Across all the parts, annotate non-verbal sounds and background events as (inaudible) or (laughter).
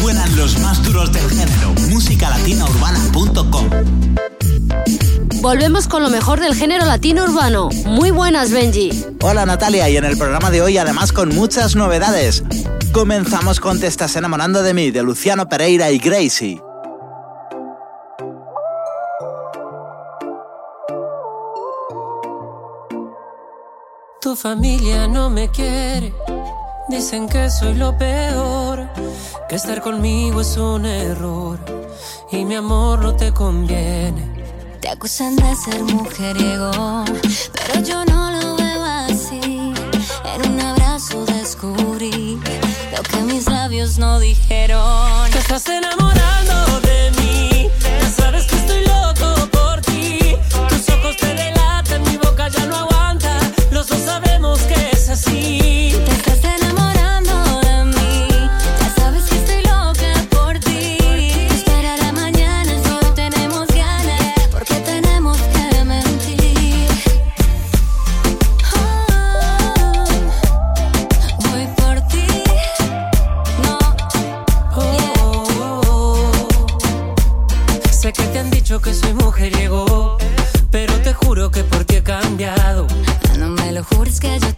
suenan los más duros del género. Musicalatinaurbana.com Volvemos con lo mejor del género latino urbano. Muy buenas, Benji. Hola, Natalia, y en el programa de hoy, además con muchas novedades. Comenzamos con Te estás enamorando de mí, de Luciano Pereira y Gracie. Tu familia no me quiere, dicen que soy lo peor que estar conmigo es un error y mi amor no te conviene. Te acusan de ser mujeriego, pero yo no lo veo así. En un abrazo descubrí lo que mis labios no dijeron. Te estás enamorando de mí, ya sabes que estoy loco por ti. Tus ojos te delatan, mi boca ya no aguanta. Los dos sabemos que es así. schedule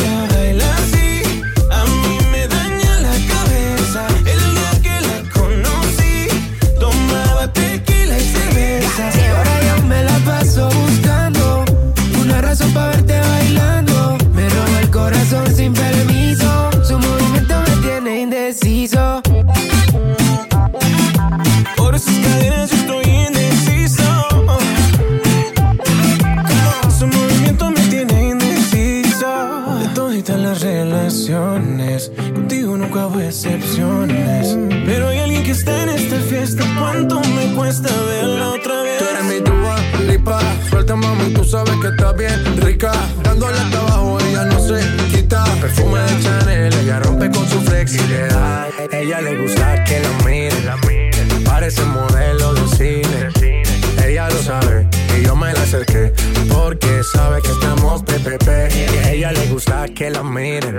Pepe. Y a ella le gusta que la miren.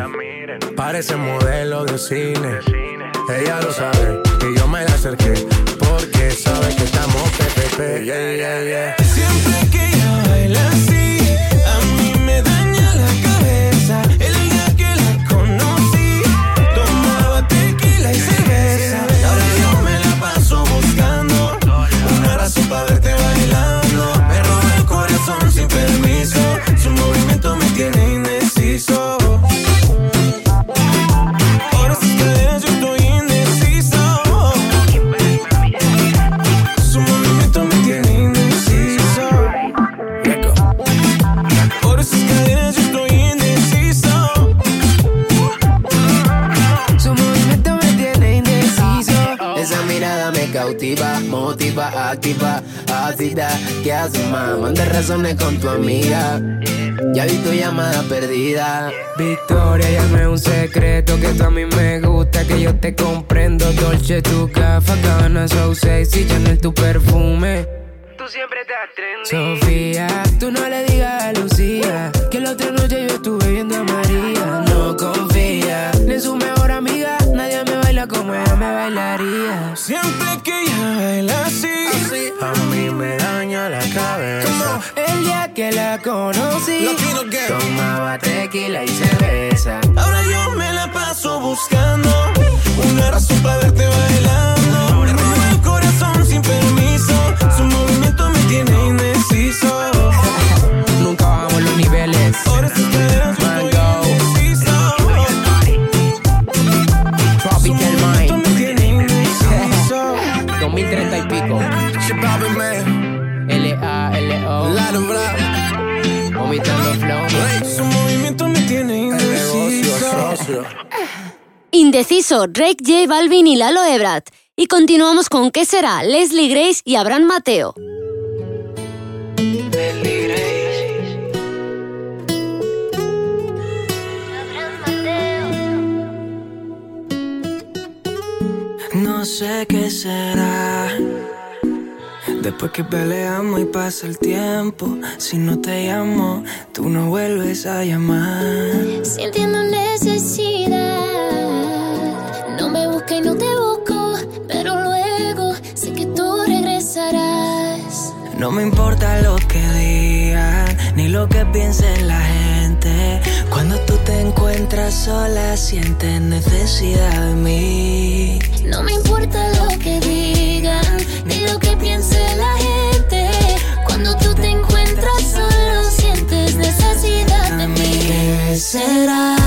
Parece modelo de cine. Ella lo sabe y yo me la acerqué. Porque sabe que estamos Pepe. Yeah. Siempre que ella baila así. activa, cita que haces más? Manda razones con tu amiga. Ya vi tu llamada perdida. Victoria, ya no un secreto que a mí me gusta, que yo te comprendo. Dolce, tu café, gana, so sexy, Chanel, tu perfume. Tú siempre te atreves. Sofía, tú no le la conocí. Tomaba tequila y cerveza. Ahora yo me la paso buscando una razón para verte bailando. Me roba el corazón sin permiso. Su movimiento me tiene Indeciso, Drake J Balvin y Lalo Ebrat. Y continuamos con ¿Qué será? Leslie Grace y Abraham Mateo. Leslie No sé qué será Después que peleamos y pasa el tiempo, si no te llamo, tú no vuelves a llamar. Sintiendo necesidad, no me busques y no te busco, pero luego sé que tú regresarás. No me importa lo que digas ni lo que piense la gente. Cuando tú te encuentras sola, sientes necesidad de mí. No me importa lo que digan, ni lo que piense la gente. Cuando tú te encuentras solo, sientes necesidad de mí. ¿Qué será?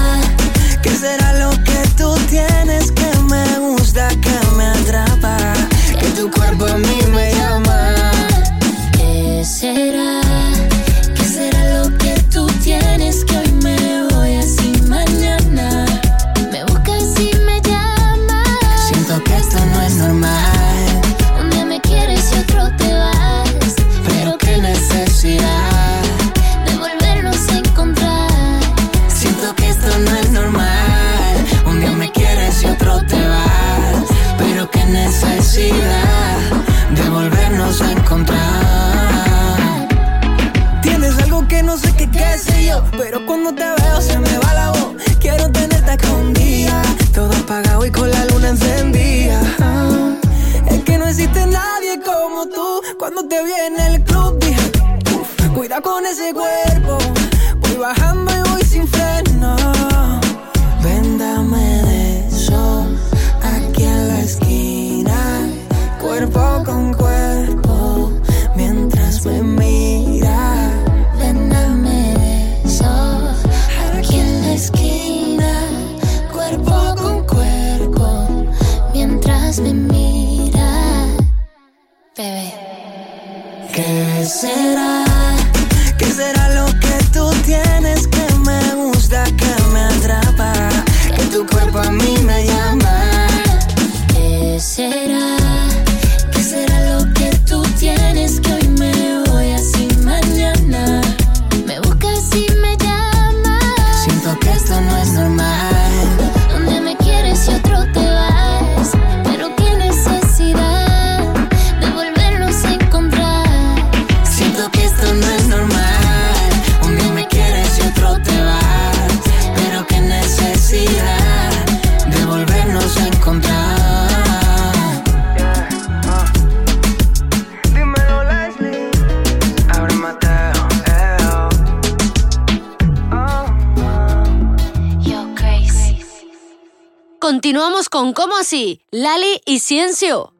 anuncio.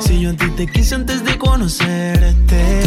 Si yo a ti te quise antes de conocerte.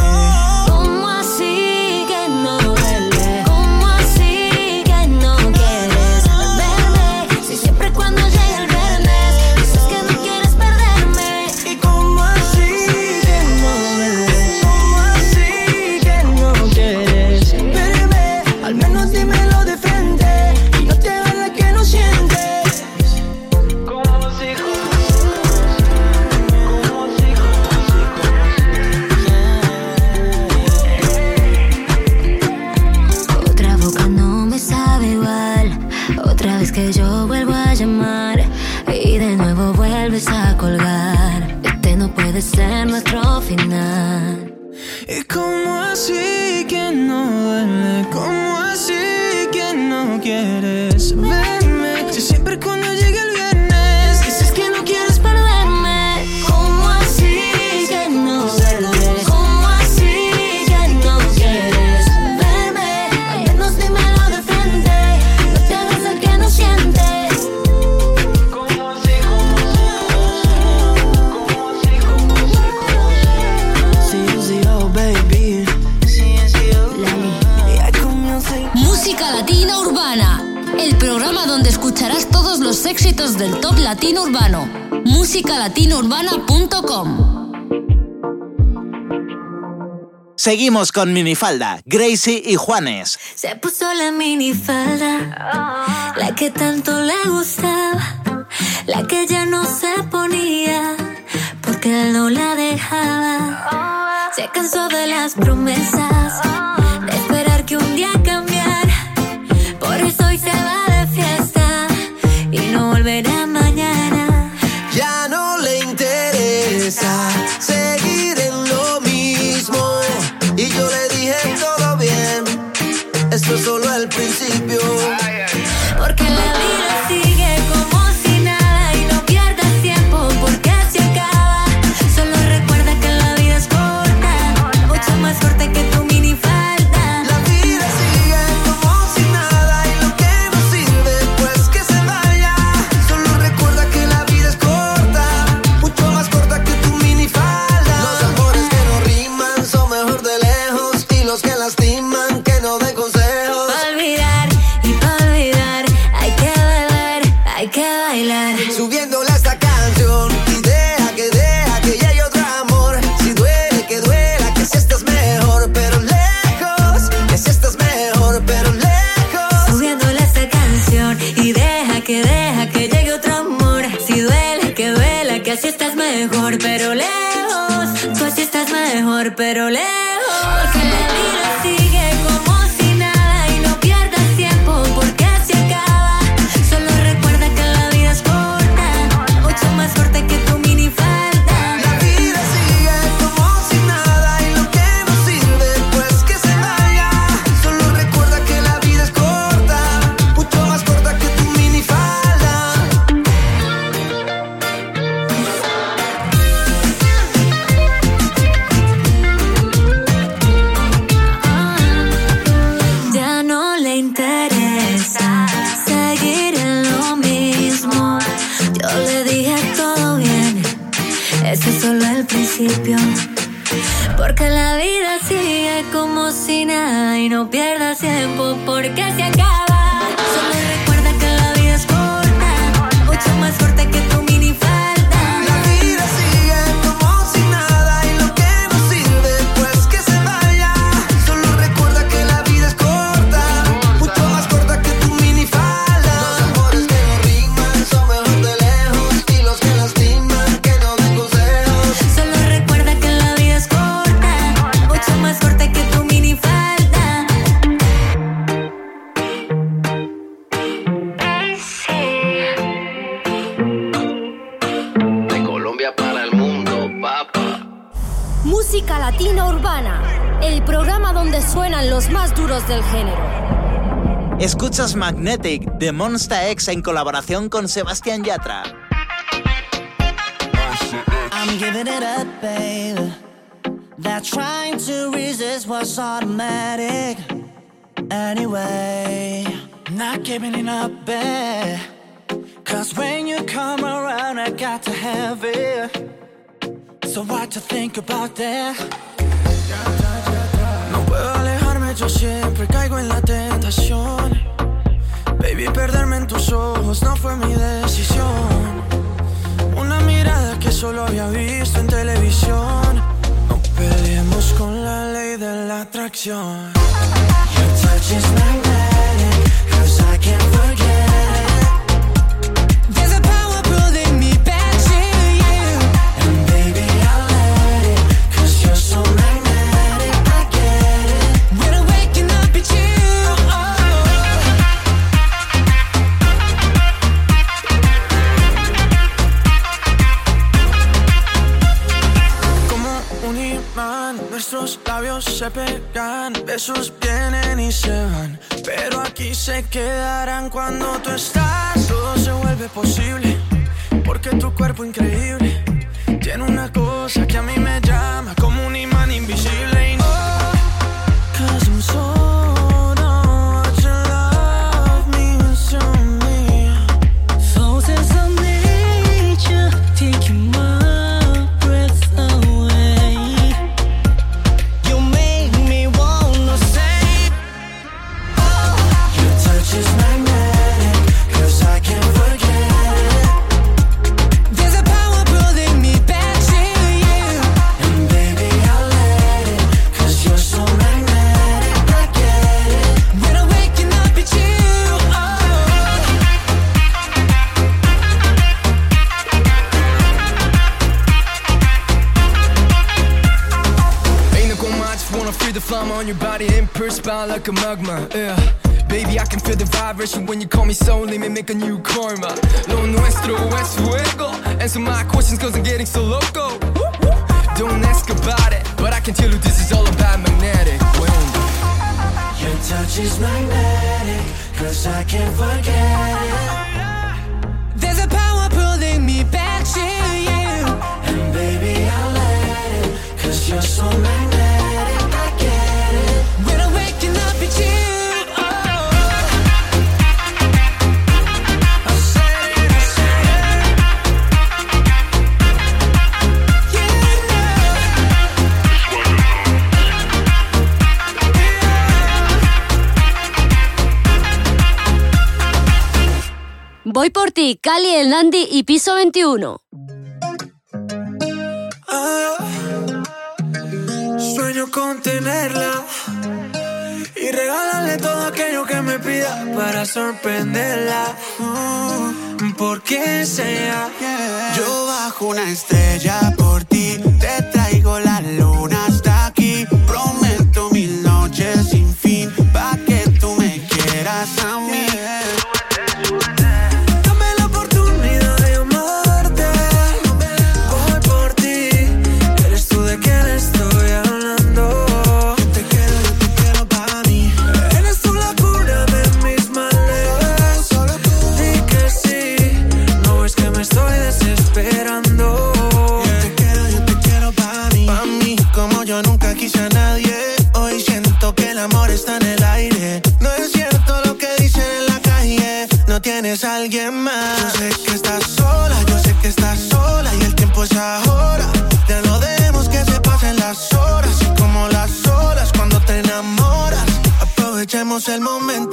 éxitos del top latino urbano. Musicalatinourbana.com Seguimos con minifalda, Gracie y Juanes. Se puso la minifalda, la que tanto le gustaba, la que ya no se ponía, porque él no la dejaba. Se cansó de las promesas pero le solo el principio. Porque la vida sigue como si nada y no pierdas tiempo porque se acaba. Solo recuerda que la vida es corta, mucho más corta que del género. Escuchas Magnetic de Monsta X en colaboración con Sebastián Yatra. I'm giving it up, babe. They're trying to resist what's automatic. Anyway, not giving it up, babe. Cause when you come around, I got to have it. So, what to think about that? yo siempre caigo en la tentación. Baby, perderme en tus ojos no fue mi decisión. Una mirada que solo había visto en televisión. No peleemos con la ley de la atracción. Your touch is magnetic, cause I can't forget. se pegan, besos vienen y se van, pero aquí se quedarán cuando tú estás. Todo se vuelve posible, porque tu cuerpo increíble tiene una cosa que a mí me llama como un imán invisible purse bound like a magma, yeah. Baby, I can feel the vibration when you call me so Let me make a new karma. Lo nuestro es fuego Answer my questions cause I'm getting so loco. Don't ask about it But I can tell you this is all about magnetic. Wind Your touch is magnetic Cause I can't forget it. There's a power pulling me back to you. And baby, I'll let it Cause you're so magnetic. Voy por ti, Cali, el Nandi y piso 21. Ah, sueño con tenerla y regalarle todo aquello que me pida para sorprenderla. Mm, Porque sea yo bajo una estrella por ti el momento.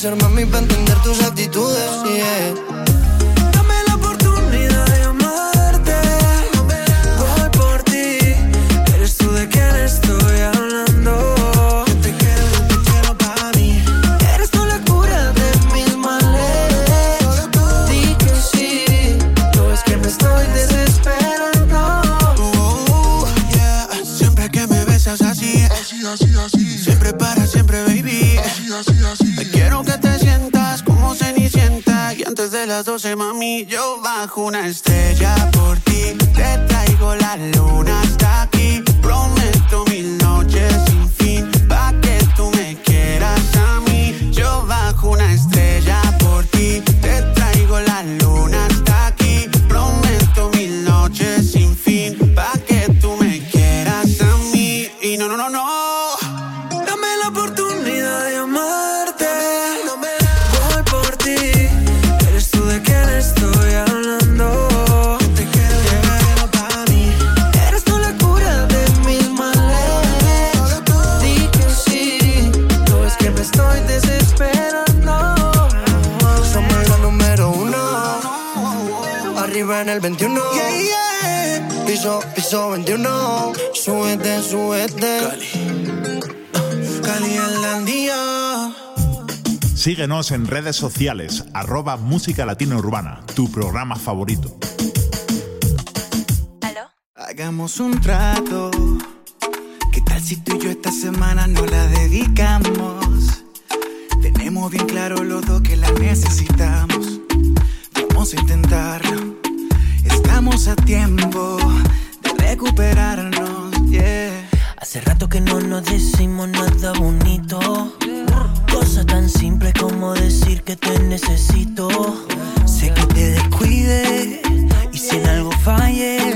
hacer, mami, para Síguenos en redes sociales, arroba Música Latina Urbana, tu programa favorito. Hagamos un trato. ¿Qué tal si tú y yo esta semana no la dedicamos? Tenemos bien claro los dos que la necesitamos. Vamos a intentarlo. Estamos a tiempo de recuperarnos. Yeah. Hace rato que no nos decimos nada bonito. Cosa tan simple como decir que te necesito. Sé que te descuide y si en algo falle,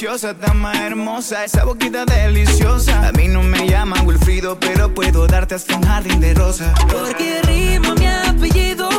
preciosa, más hermosa. Esa boquita deliciosa. A mí no me llaman Wilfrido, pero puedo darte hasta un jardín de rosas. Porque rima mi apellido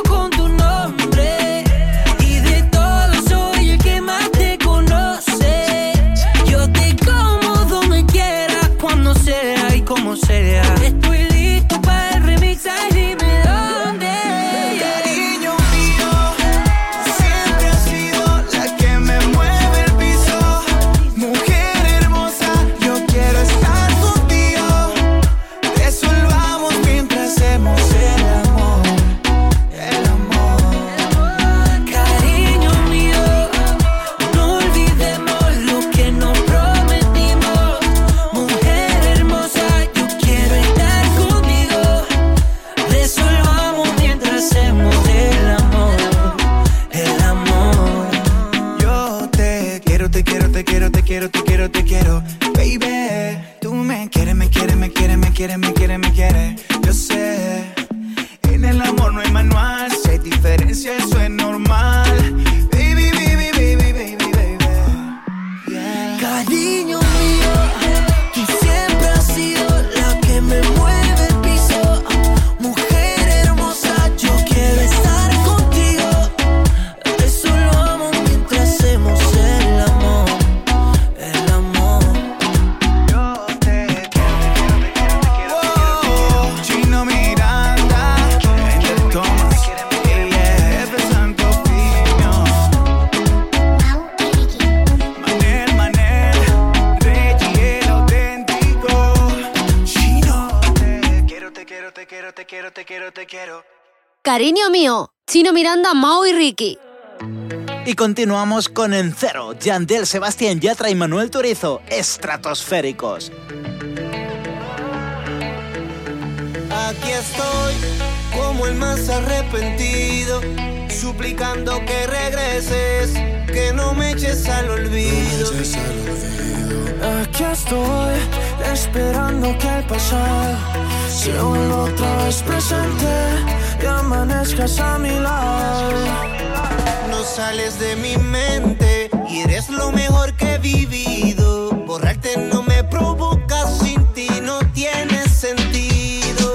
Ricky. Y continuamos con Encero, Yandel, Sebastián Yatra y Manuel Turizo, estratosféricos. Aquí estoy, como el más arrepentido, suplicando que regreses, que no me eches al olvido. Aquí estoy, esperando que el pasado se vuelva otra vez presente amanezcas a mi lado. No sales de mi mente y eres lo mejor que he vivido. Borrarte no me provoca, sin ti no tiene sentido.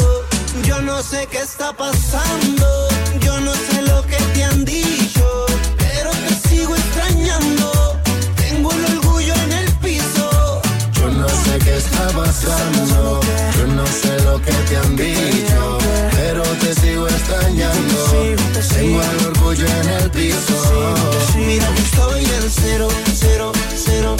Yo sé qué está pasando, yo no sé lo que te han dicho, pero te sigo extrañando. Tengo el orgullo en el piso. Yo no sé qué está pasando, yo sé lo que te han dicho, pero te sigo extrañando. Tengo el orgullo en el piso. Mira que estoy en cero, cero, cero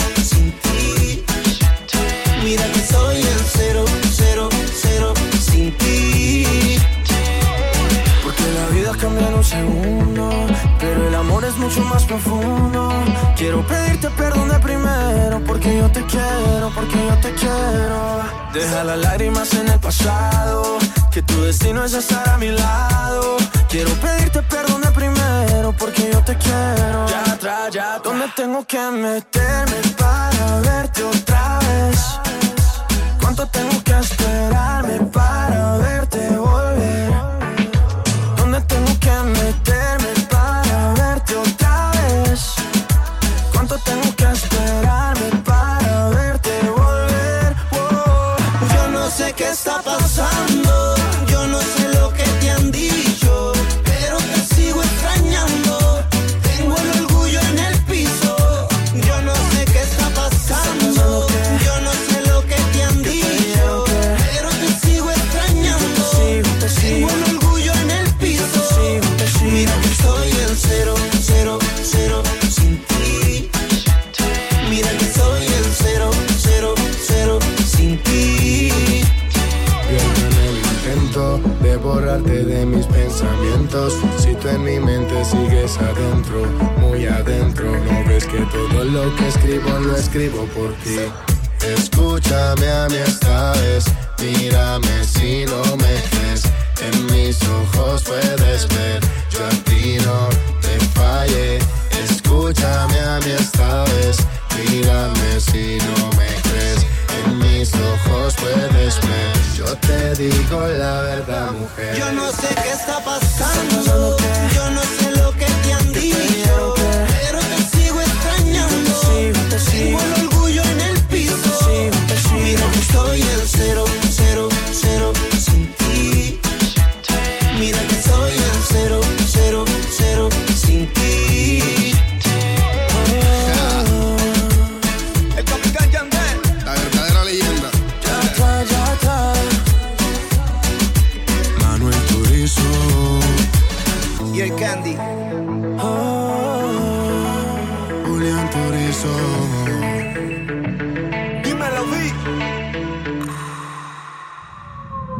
mucho más profundo. Quiero pedirte perdón de primero, porque yo te quiero, porque yo te quiero. Deja las lágrimas en el pasado, que tu destino es estar a mi lado. Quiero pedirte perdón de primero, porque yo te quiero. Ya atrás, ya, ¿dónde tengo que meterme para verte otra vez? ¿Cuánto tengo que esperarme para verte volver? ¿Dónde tengo que meterme qué está pasando, yo no sé ves que todo lo que escribo lo escribo por ti. Escúchame a mí esta vez, mírame si no me crees. En mis ojos puedes ver, yo a ti no te fallé. Escúchame a mí esta vez, mírame si no me crees. En mis ojos puedes ver, yo te digo la verdad, mujer. Yo no sé qué está pasando, yo no sé Tengo el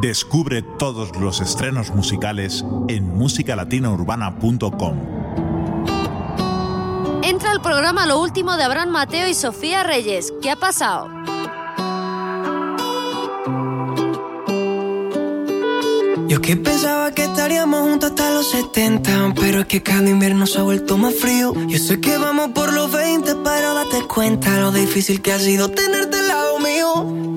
Descubre todos los estrenos musicales en musicalatinaurbana.com. Entra al programa Lo Último de Abraham Mateo y Sofía Reyes. ¿Qué ha pasado? Yo que pensaba que estaríamos juntos hasta los 70 Pero es que cada invierno se ha vuelto más frío Yo sé que vamos por los 20 Pero date cuenta lo difícil que ha sido tenerte al lado mío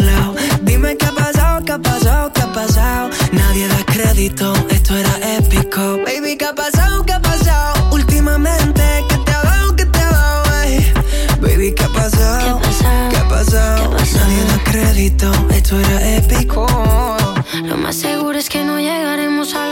ha pasado Nadie da crédito, esto era épico. Baby, qué ha pasado, qué ha pasado Últimamente, ¿qué te ha dado, qué te ha dado, ey? Baby, ¿qué ha pasado? ¿Qué ha pasado? Nadie da crédito, esto era épico. Lo más seguro es que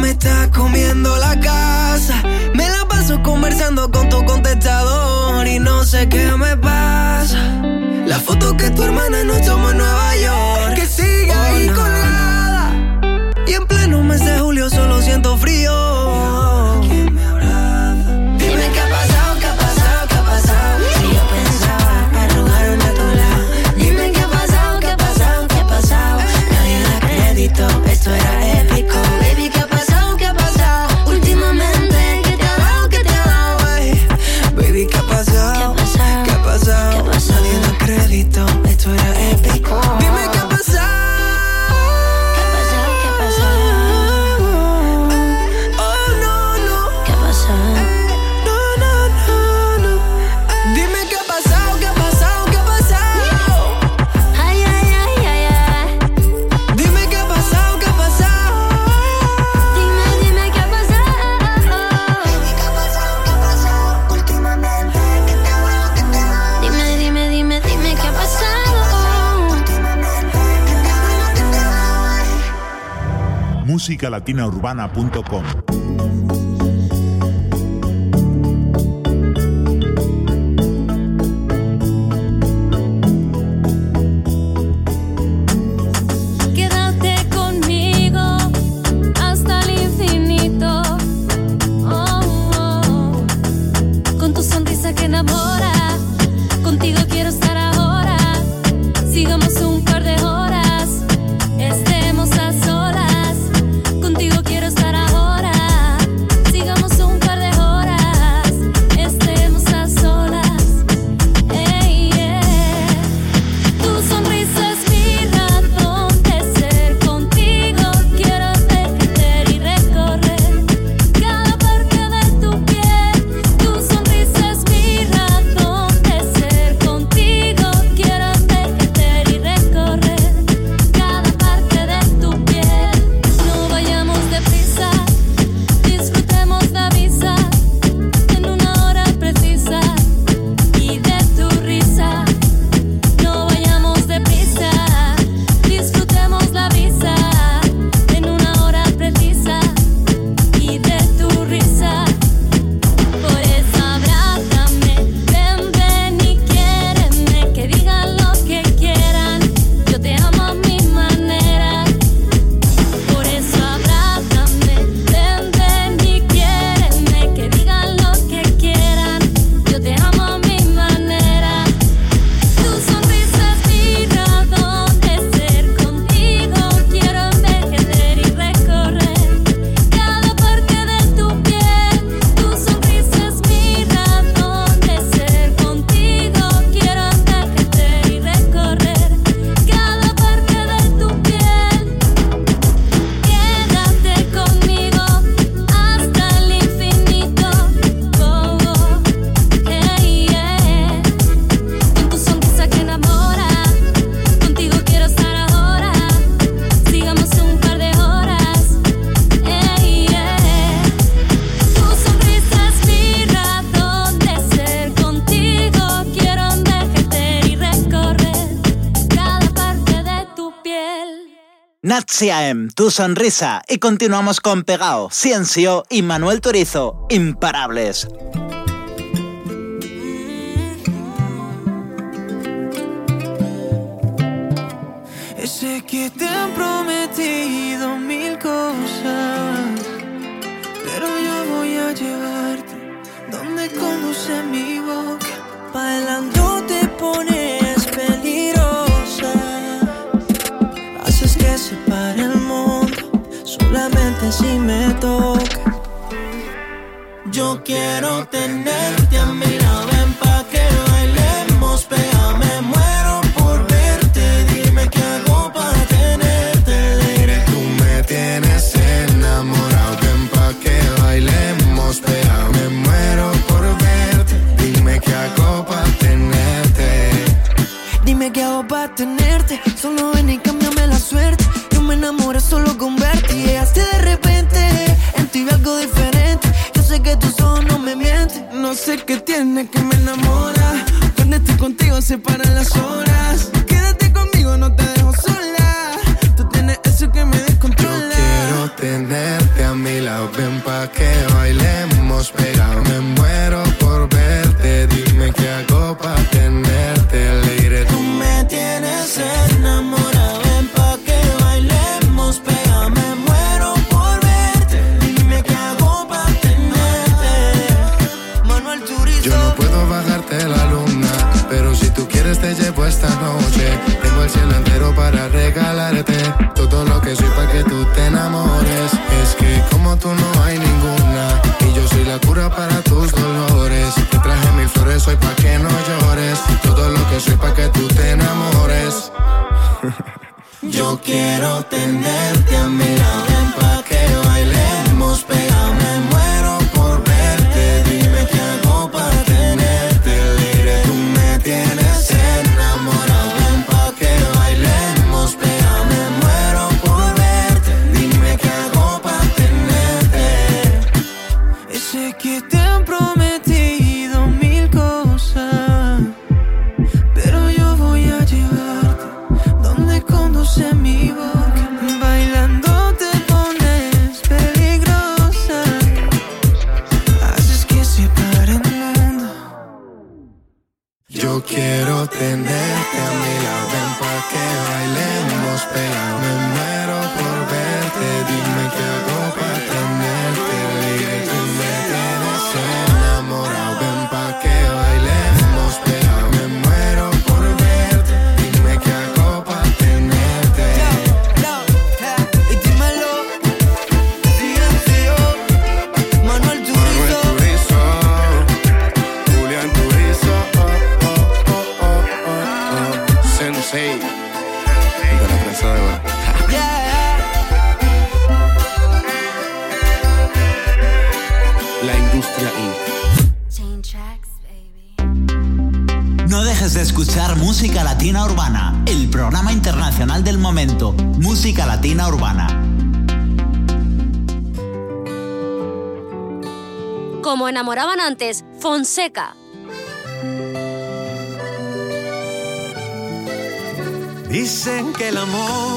me está comiendo la casa. Me la paso conversando con tu contestador y no sé qué me pasa. La foto que tu hermana nos tomó en Nueva York. Que siga ahí oh, con la musicalatinaurbana.com. CAM, tu sonrisa. Y continuamos con Pegao, Ciencio y Manuel Turizo, imparables. sé si me toca. Yo quiero tenerte a mi lado, ven pa' que bailemos, pega, me muero por verte, dime qué hago para tenerte alegre. Tú me tienes enamorado, ven pa' que bailemos, pega, me muero por verte, dime qué hago para tenerte. Dime qué hago para tenerte, solo sé qué tiene que me enamora. Cuando estoy contigo se paran las horas para tus dolores. Te traje mis flores hoy pa' que no llores. Todo lo que soy pa' que tú te enamores. (laughs) Yo quiero tenerte a mi lado seca. Dicen que el amor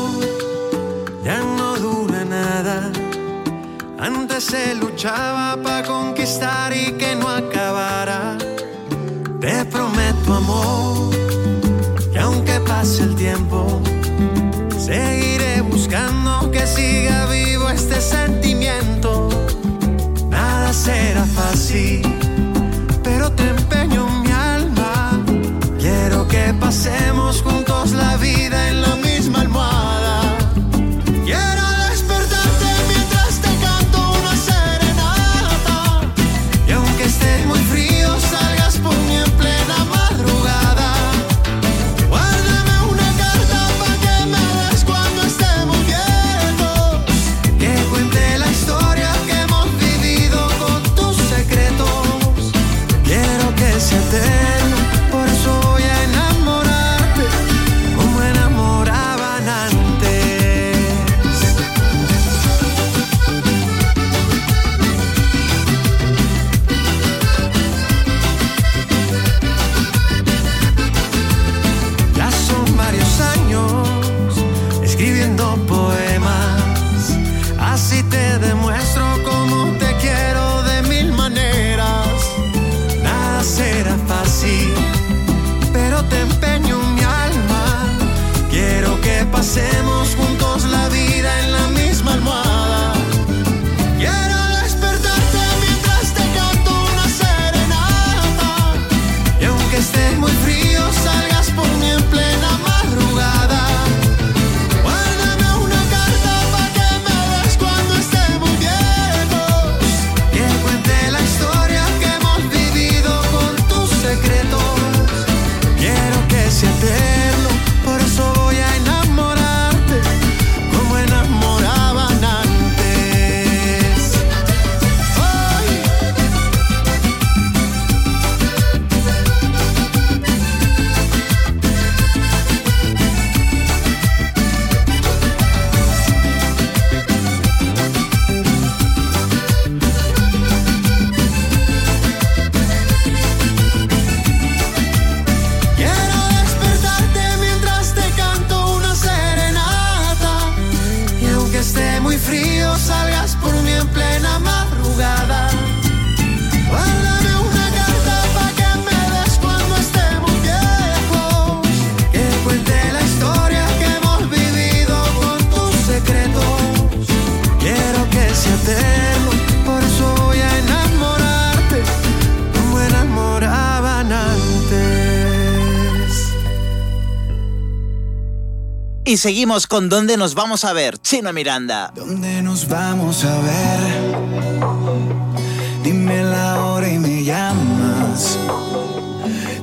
seguimos con ¿Dónde nos vamos a ver? Chino Miranda. ¿Dónde nos vamos a ver? Dime la hora y me llamas.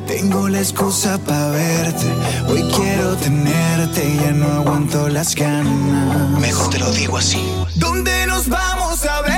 Tengo la excusa para verte. Hoy quiero tenerte y ya no aguanto las ganas. Mejor te lo digo así. ¿Dónde nos vamos a ver?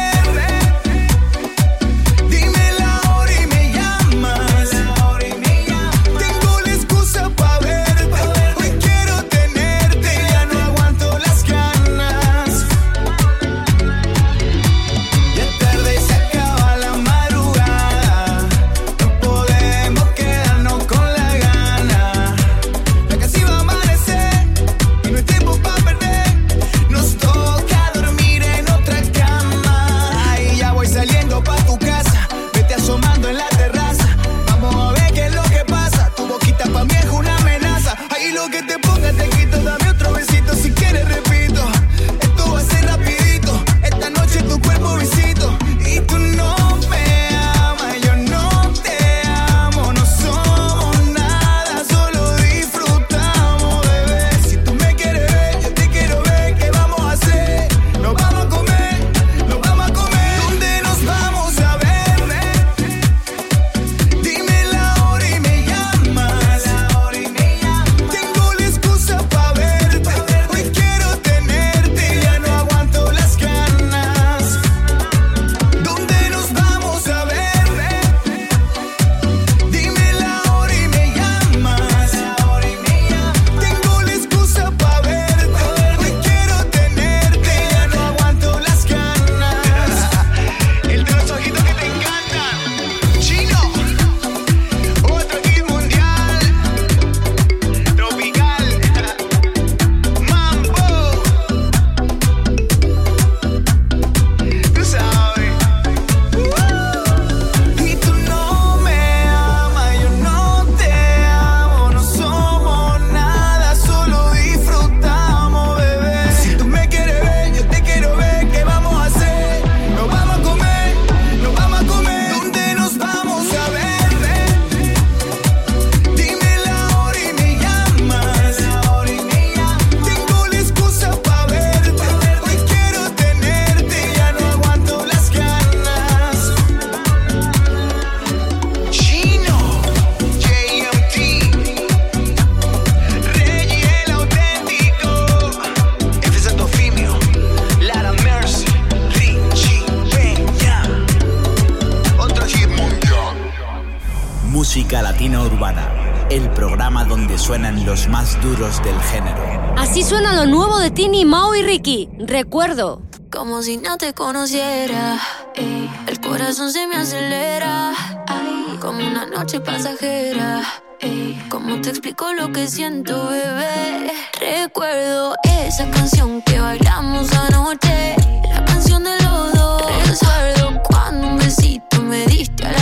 Suena lo nuevo de Tini, Mao y Ricky. Recuerdo. Como si no te conociera. Ey. El corazón se me acelera. Ay. Como una noche pasajera. Ey. Como te explico lo que siento, bebé. Recuerdo esa canción que bailamos anoche. La canción de los dos. Recuerdo cuando un besito me diste a la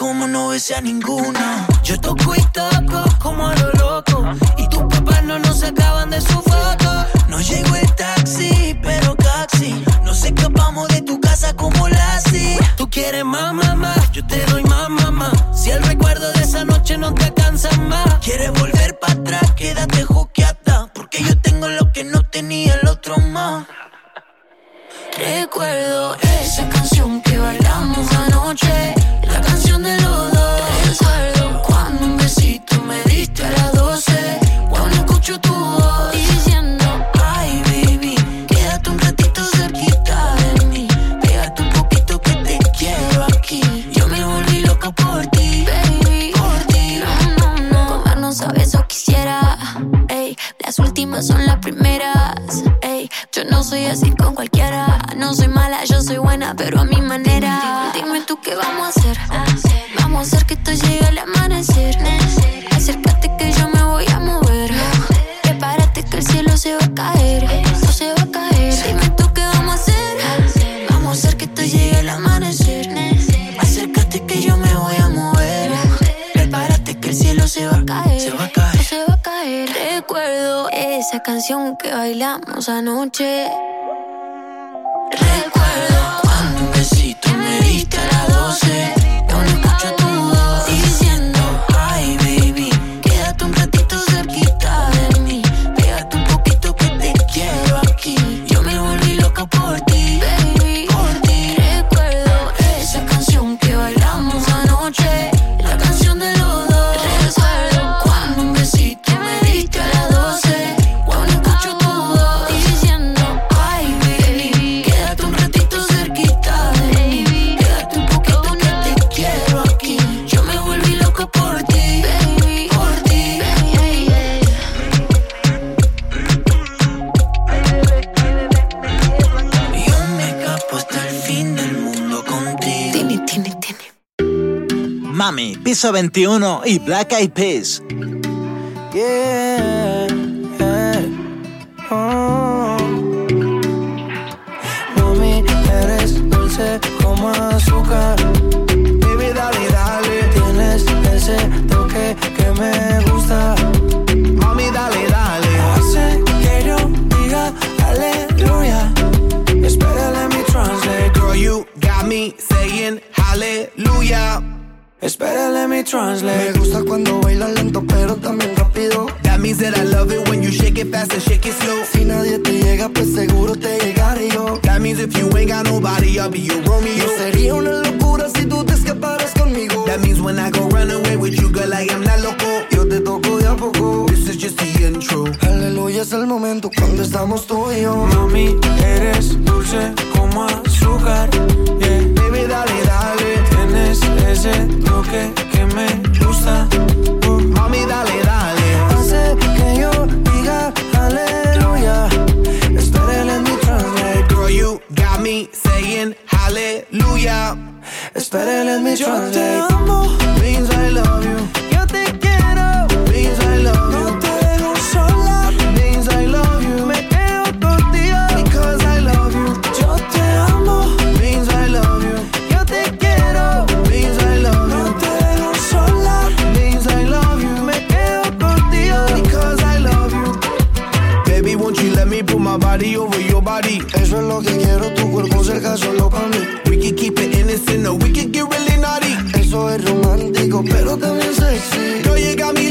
como no besé a ninguna. Yo toco y toco como a lo loco. Y tus papás no nos sacaban de su foto. No llegó el taxi, pero taxi. Nos escapamos de tu casa como Lassie. Tú quieres más, mamá. Yo te doy más, mamá. Si el recuerdo de esa noche no te alcanza más. Quieres volver para atrás, quédate juqueata. Porque yo tengo lo que no tenía el otro más. Recuerdo esa canción que bailamos anoche no soy así con cualquiera. No soy mala, yo soy buena, pero a mi manera. Dime tú qué vamos a hacer. Vamos a hacer que esto canción que bailamos anoche. Recuerdo Cuando un besito me diste a las 12 Piso 21 y Black Eyed Peas. Yeah, yeah. Oh. Mami, eres dulce como azúcar. Baby, dale, dale. Tienes ese toque que me gusta. Me gusta cuando bailas lento, pero también rápido. That means that I love it when you shake it fast and shake it slow. Si nadie te llega, pues seguro te llegaré yo. That means if you ain't got nobody, I'll be your Romeo. sería una That means when I go run away with you, girl, I am not loco. Yo te toco de a poco. This is just the intro. Aleluya es el momento cuando estamos tú y yo. Mami, eres dulce como azúcar. Yeah. Baby, dale, dale. Tienes ese toque que me gusta. Uh, Mami, dale, dale. Hace que yo diga aleluya. Espera, let me translate. Girl, you got me saying hallelujah. Espera, let me. Yo te amo. Means I love you. Yo te quiero. Means I love you. No te dejo sola. Means I love you. Me quedo contigo. Because I love you. Yo te amo. Means I love you. Yo te quiero. Means I love you. No te dejo sola. Means I love you. Me quedo contigo. Because I love you. Baby, won't you let me put my body over your body? Eso es lo que quiero, tu cuerpo cerca solo para mí es romántico, pero también sexy. Yo llegué a mi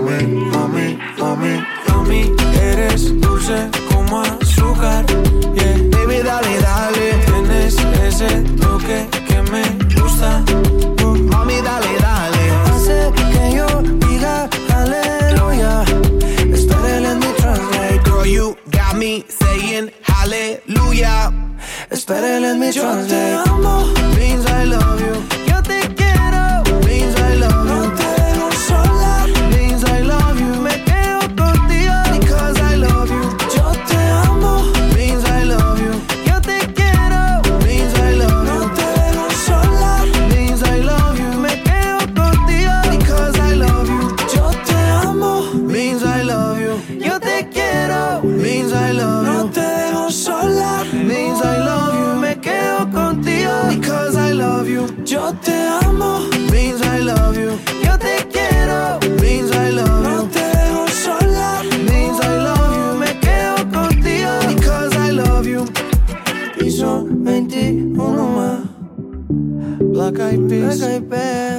Mami, mami, mami, mami, eres dulce como azúcar, yeah. Baby, dale, dale. Tienes ese toque que me gusta. Uh, mami, dale, dale. Hace que yo diga aleluya. Espera, let me translate. Girl, you got me saying hallelujah. Espera, let me translate. Yo te amo. Means I love you.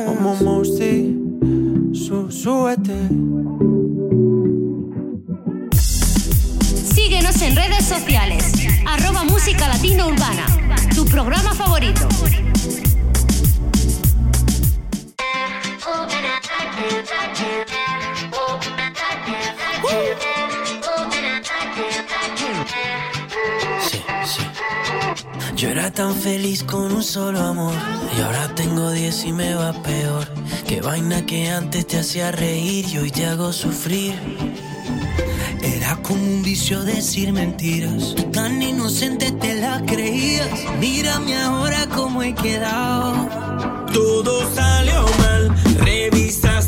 Como Mosty Sú, Súbete Síguenos en redes sociales. Arroba Música Latina Urbana. Tu programa favorito. era tan feliz con un solo amor. Y ahora tengo 10 y me va peor. Qué vaina que antes te hacía reír y hoy te hago sufrir. Era como un vicio decir mentiras. Tú tan inocente te la creías. Mírame ahora cómo he quedado. Todo salió mal. Revisa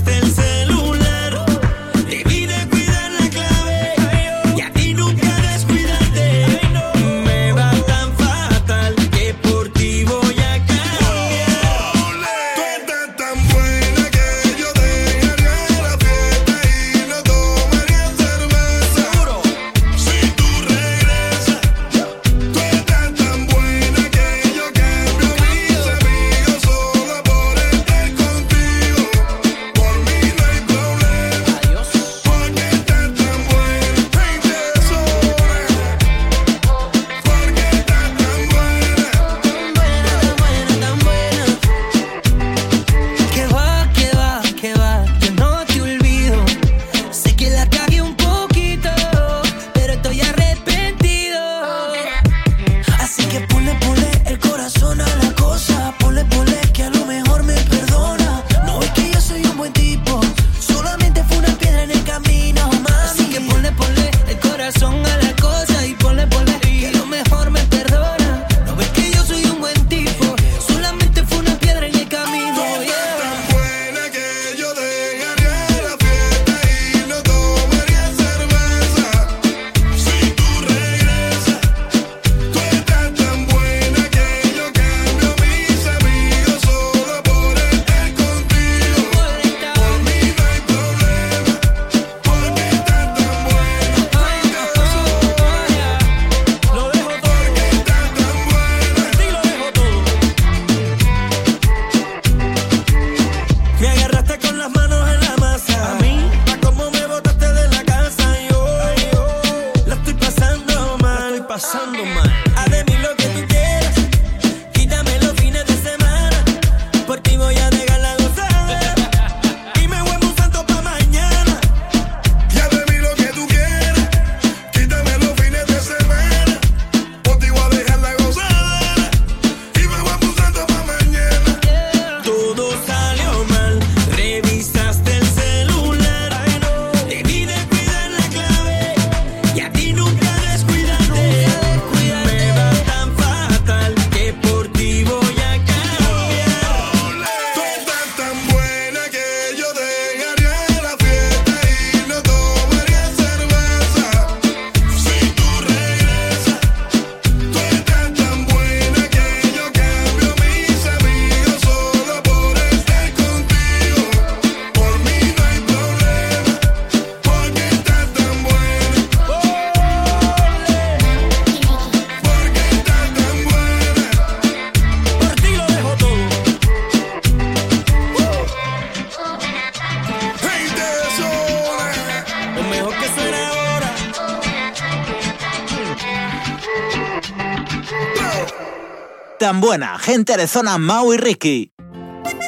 gente Arezona, Mau y Ricky.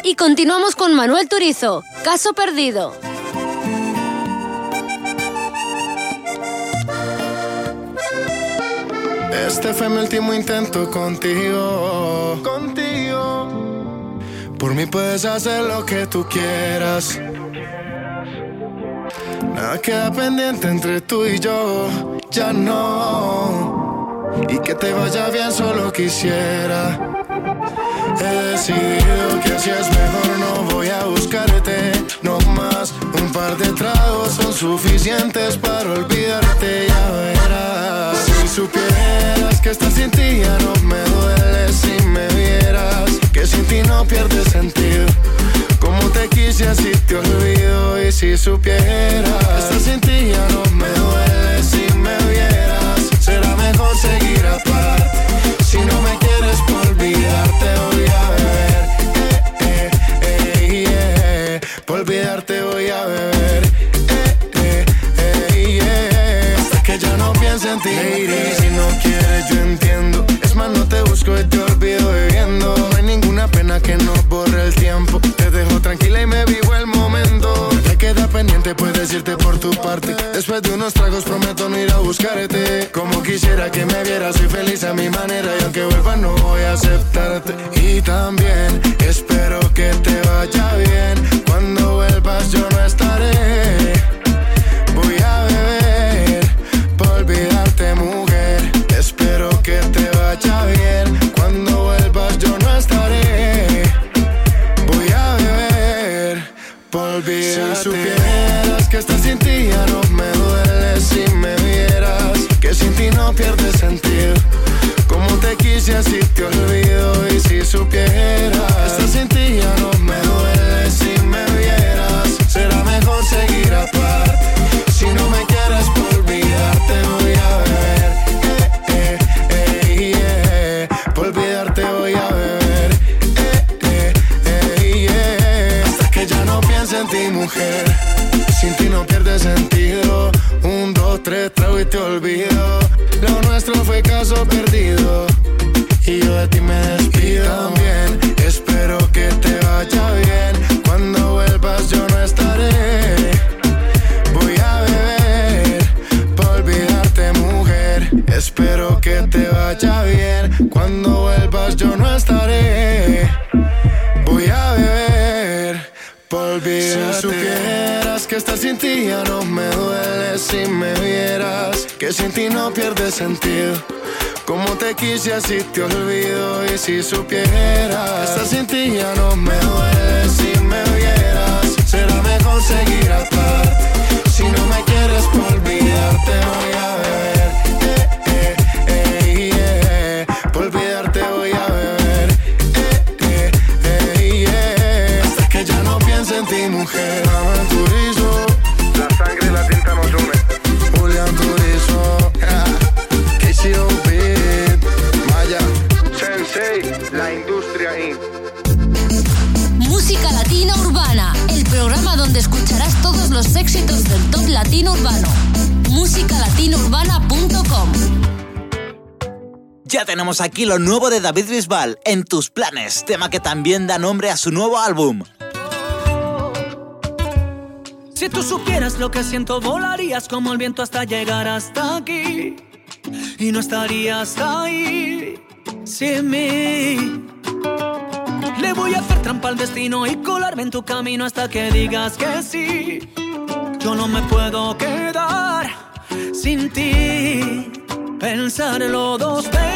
Y continuamos con Manuel Turizo, caso perdido. Este fue mi último intento contigo. Contigo. Por mí puedes hacer lo que tú quieras. Nada queda pendiente entre tú y yo. Ya no. Y que te vaya bien solo quisiera He decidido que si es mejor no voy a buscarte. No más, un par de tragos son suficientes para olvidarte, ya verás. Si supieras que estás sin ti ya no me duele si me vieras. Que sin ti no pierde sentido. Como te quise así te olvido y si supieras Estás sin ti ya no me duele si me vieras Será mejor seguir aparte si no me quieres por olvidar, te voy a beber. Eh, eh, eh, yeah. Por olvidarte voy a beber. Eh, eh, eh, yeah. Hasta que ya no piense en ti. Si no quieres, yo entiendo. Es más, no te busco y te olvido bebiendo. No hay ninguna pena que no borre el tiempo. Te dejo tranquila y me vivo Después de unos tragos prometo no ir a buscarte. Como quisiera que me vieras, soy feliz a mi manera. Y aunque vuelva, no voy a aceptarte. Y también espero que te vaya bien. Cuando vuelvas, yo no estaré. Voy a beber por olvidarte, mujer. Espero que te vaya bien. Quise así te olvido y si supieras estás sin ti ya no me duele si me vieras será mejor seguir aparte. Si no me quieres por olvidarte voy a beber. Eh, eh, eh, yeah. Por olvidarte voy a beber. Eh, eh, eh, yeah. Hasta que ya no piense en ti mujer. Sin ti no pierde sentido. Un, dos, tres, trago y te olvido. Y yo de ti me despido. también espero que te vaya bien. Cuando vuelvas yo no estaré. Voy a beber por olvidarte, mujer. Espero que te vaya bien. Cuando vuelvas yo no estaré. Voy a beber por olvidarte. Si supieras que estar sin ti ya no me duele si me vieras que sin ti no pierde sentido. Como te quise así te olvido y si supieras estar sin ti ya no me duele si me vieras será mejor seguir aparte. Si no me quieres por olvidarte voy a beber. Eh, eh, eh, yeah. Por olvidarte voy a beber. Eh, eh, eh. Hasta que ya no piense en ti mujer. Los éxitos del top latino urbano. musicalatinourbana.com Ya tenemos aquí lo nuevo de David Bisbal, En tus planes, tema que también da nombre a su nuevo álbum. Si tú supieras lo que siento, volarías como el viento hasta llegar hasta aquí. Y no estarías ahí sin mí. Le voy a hacer trampa al destino y colarme en tu camino hasta que digas que sí. Yo no me puedo quedar sin ti. Pensarlo dos veces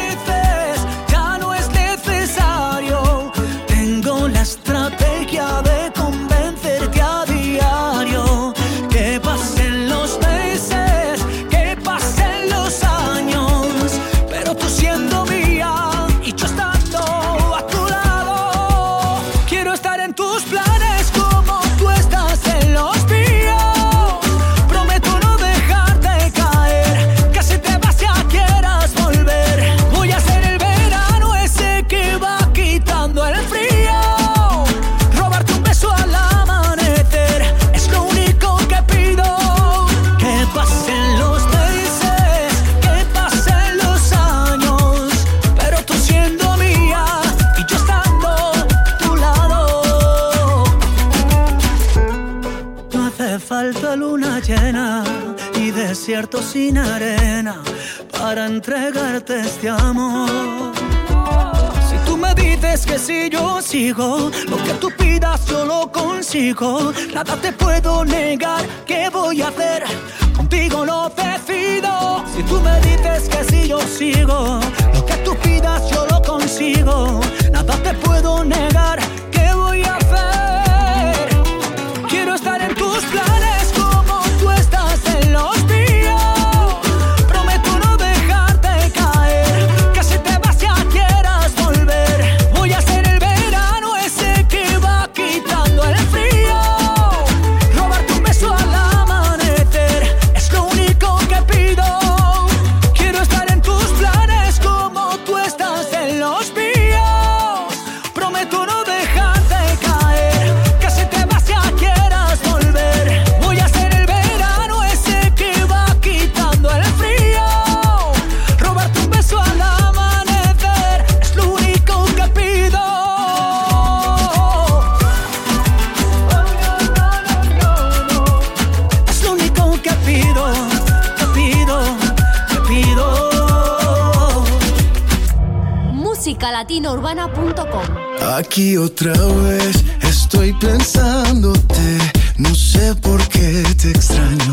entregarte este amor. Si tú me dices que si yo sigo, lo que tú pidas yo lo consigo. Nada te puedo negar, ¿qué voy a hacer? Contigo lo decido. Si tú me dices que si yo sigo, lo que tú pidas yo lo consigo. Nada te puedo negar, Aquí otra vez estoy pensándote. No sé por qué te extraño.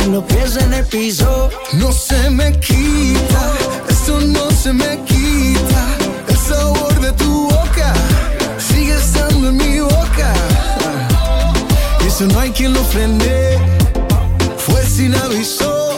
y los pies en el piso. no se me quita, esto no se me quita. El sabor de tu boca sigue estando en mi boca. Y eso no hay quien lo frene, fue sin aviso.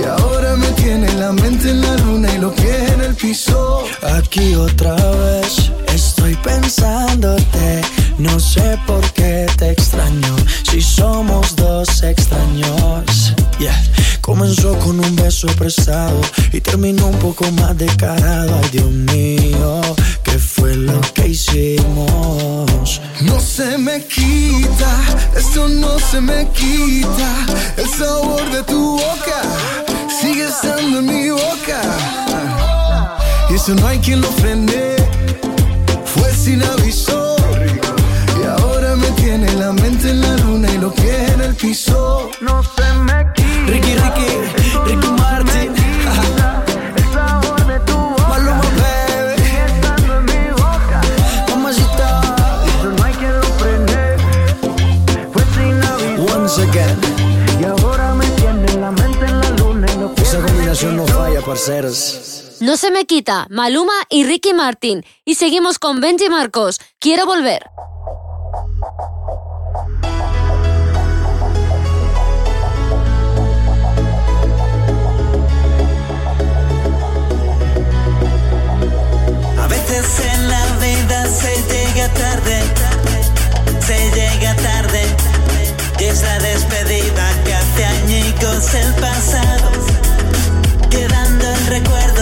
Y ahora me tiene la mente en la luna y los pies en el piso. Aquí otra vez estoy pensándote. No sé por qué te extraño. Si somos dos extraños. Comenzó con un beso prestado y terminó un poco más descarado. Ay, Dios mío, ¿qué fue lo que hicimos? No se me quita, esto no se me quita. El sabor de tu boca sigue estando en mi boca. Y eso no hay quien lo frene, fue sin aviso. La mente en la luna y los pies en el piso. No se me quita. Ricky, Ricky, Ricky Martin. Maluma, baby. Mamacita. Once again. Y ahora me tiene la mente en la luna y no Esa combinación no falla, parceros. No se me quita, Maluma y Ricky Martin. Y seguimos con Benji Marcos. Quiero volver. A veces en la vida se llega tarde, se llega tarde. Y es la despedida que hace añicos el pasado. Quedando el recuerdo,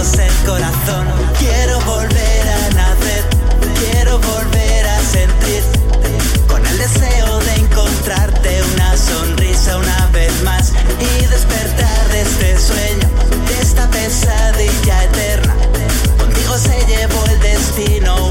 el corazón. Quiero volver a nacer, quiero volver a sentir. Con el deseo de encontrarte una sonrisa una vez más y despertar de este sueño, de esta pesadilla eterna. Contigo se llevó el destino,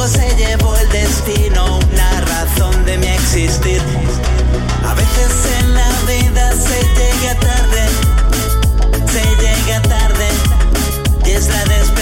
consigo se llevó el destino, una razón de mi existir. A veces en la vida se llega tarde, se llega tarde, y es la despedida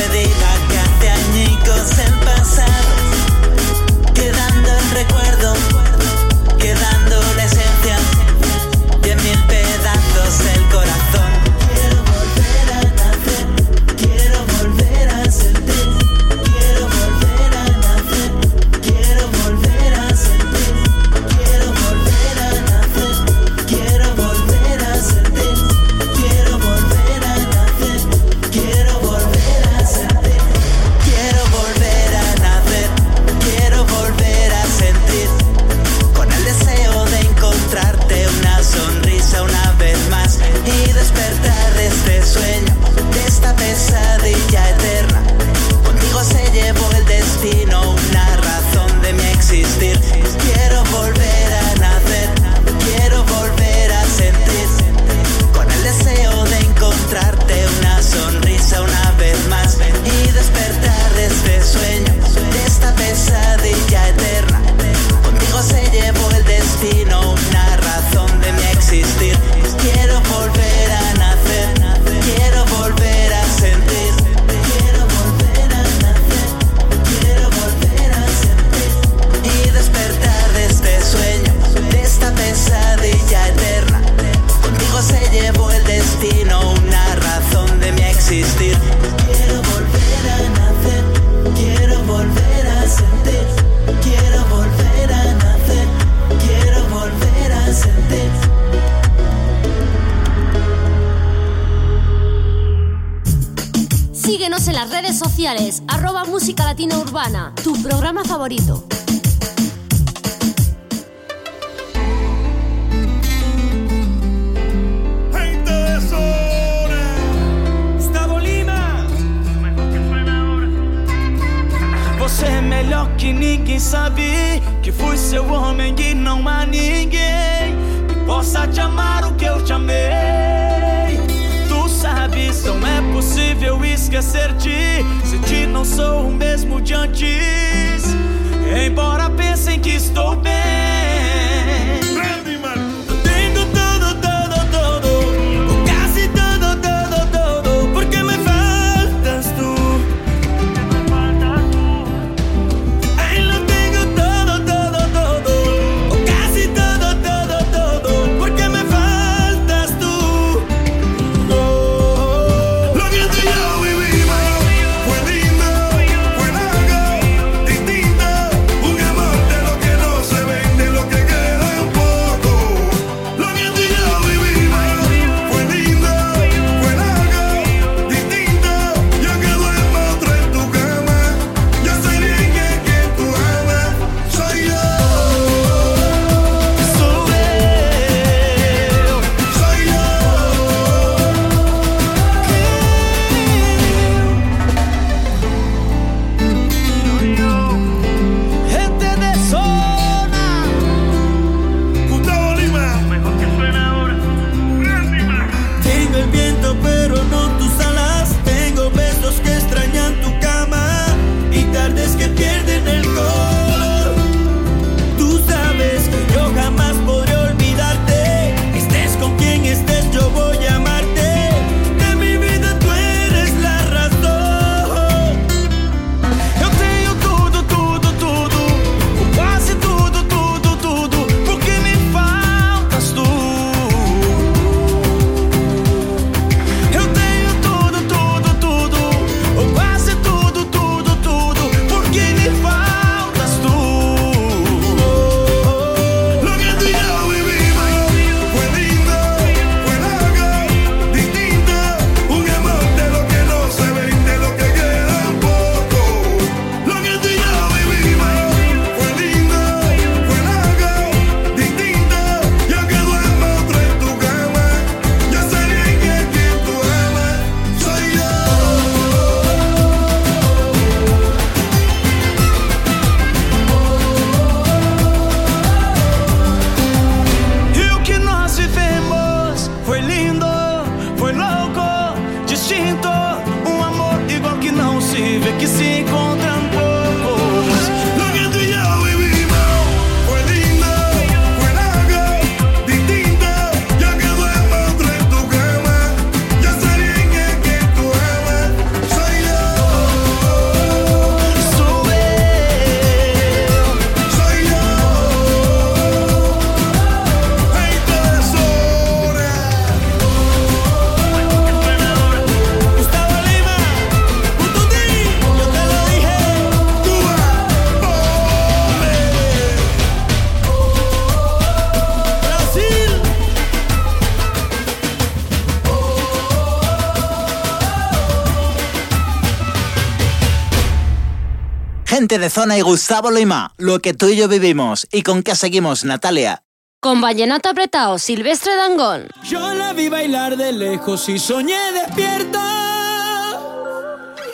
de zona y Gustavo Lima, lo que tú y yo vivimos y con qué seguimos, Natalia. Con Vallenato Apretado, Silvestre Dangón. Yo la vi bailar de lejos y soñé despierta.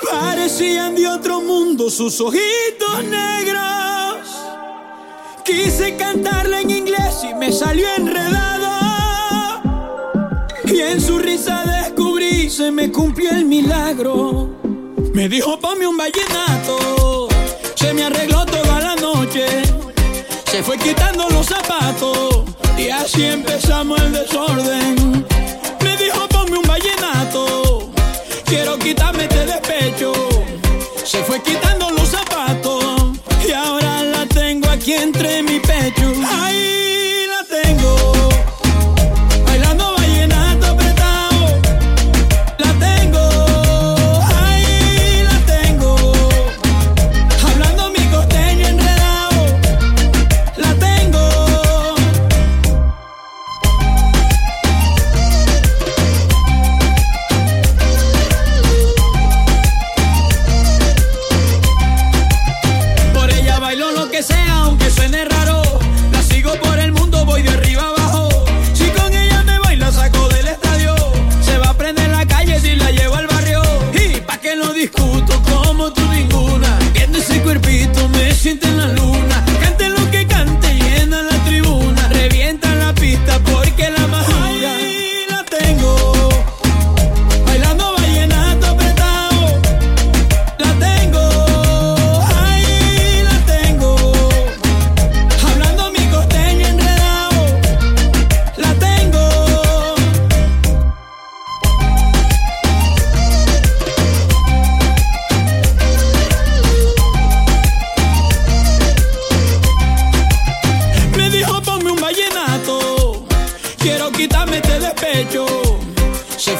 Parecían de otro mundo sus ojitos negros. Quise cantarle en inglés y me salió enredado. Y en su risa descubrí, se me cumplió el milagro. Me dijo, ponme un vallenato Se fue quitando los zapatos y así empezamos el desorden.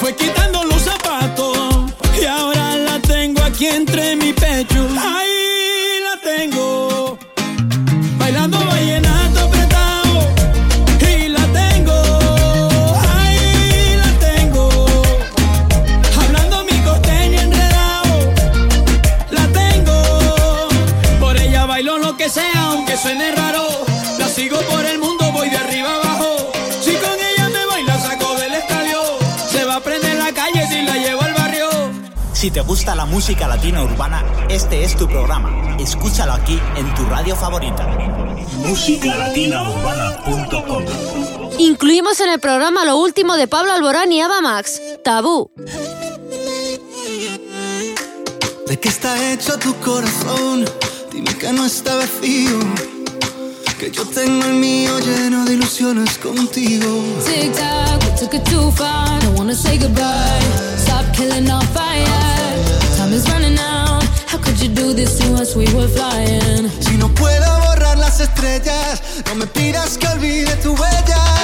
Fue quitando te gusta la música latina urbana, este es tu programa. Escúchalo aquí en tu radio favorita. musicalatinaurbana.com Incluimos en el programa lo último de Pablo Alborán y Ava Max, Tabú. ¿De qué está hecho tu corazón? Dime que no está vacío. Que yo tengo el mío lleno de ilusiones contigo. Tic tac, we took it too far. Don't wanna say goodbye. Stop killing our fire. Time is running out. How could you do this to us? We were flying. Si no puedo borrar las estrellas, no me pidas que olvide tu huella.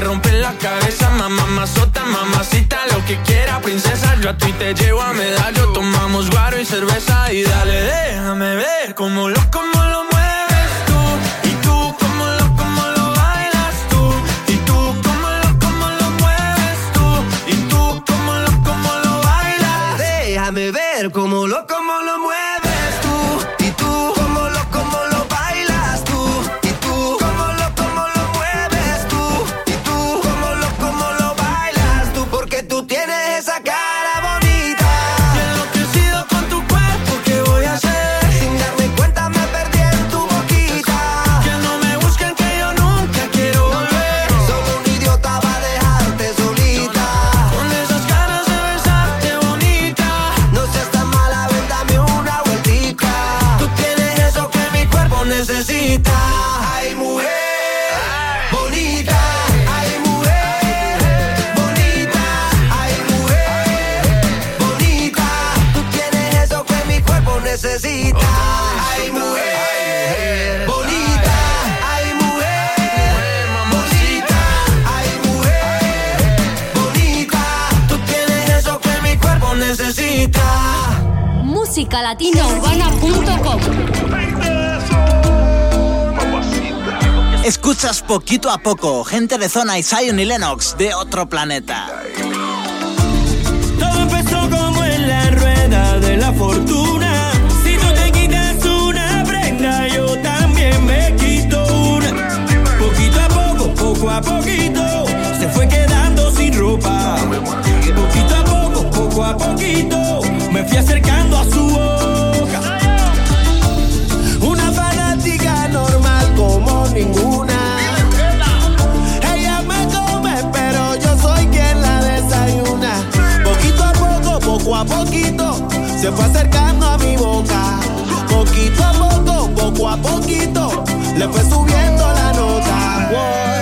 rompe la cabeza, mamá, mazota, mamacita, lo que quiera, princesa. Yo a ti te llevo a medallo, tomamos guaro y cerveza. Y dale, déjame ver cómo lo, cómo lo musicalatinaurbana.com. Escuchas poquito a poco, gente de zona Zion y Lennox de otro planeta. Todo empezó como en la rueda de la fortuna. Si tú te quitas una prenda, yo también me quito una. Poquito a poco, poco a poquito, se fue quedando sin ropa. Poquito a poco, poco a poquito me fui acercando a su boca. Una fanática normal como ninguna. Ella me come, pero yo soy quien la desayuna. Poquito a poco, poco a poquito, se fue acercando a mi boca. Poquito a poco, poco a poquito, le fue subiendo la nota.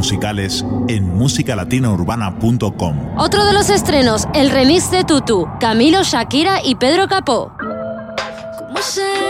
musicales en musicalatinaurbana.com. Otro de los estrenos, el remix de Tutu, Camilo, Shakira y Pedro Capó. ¿Cómo se...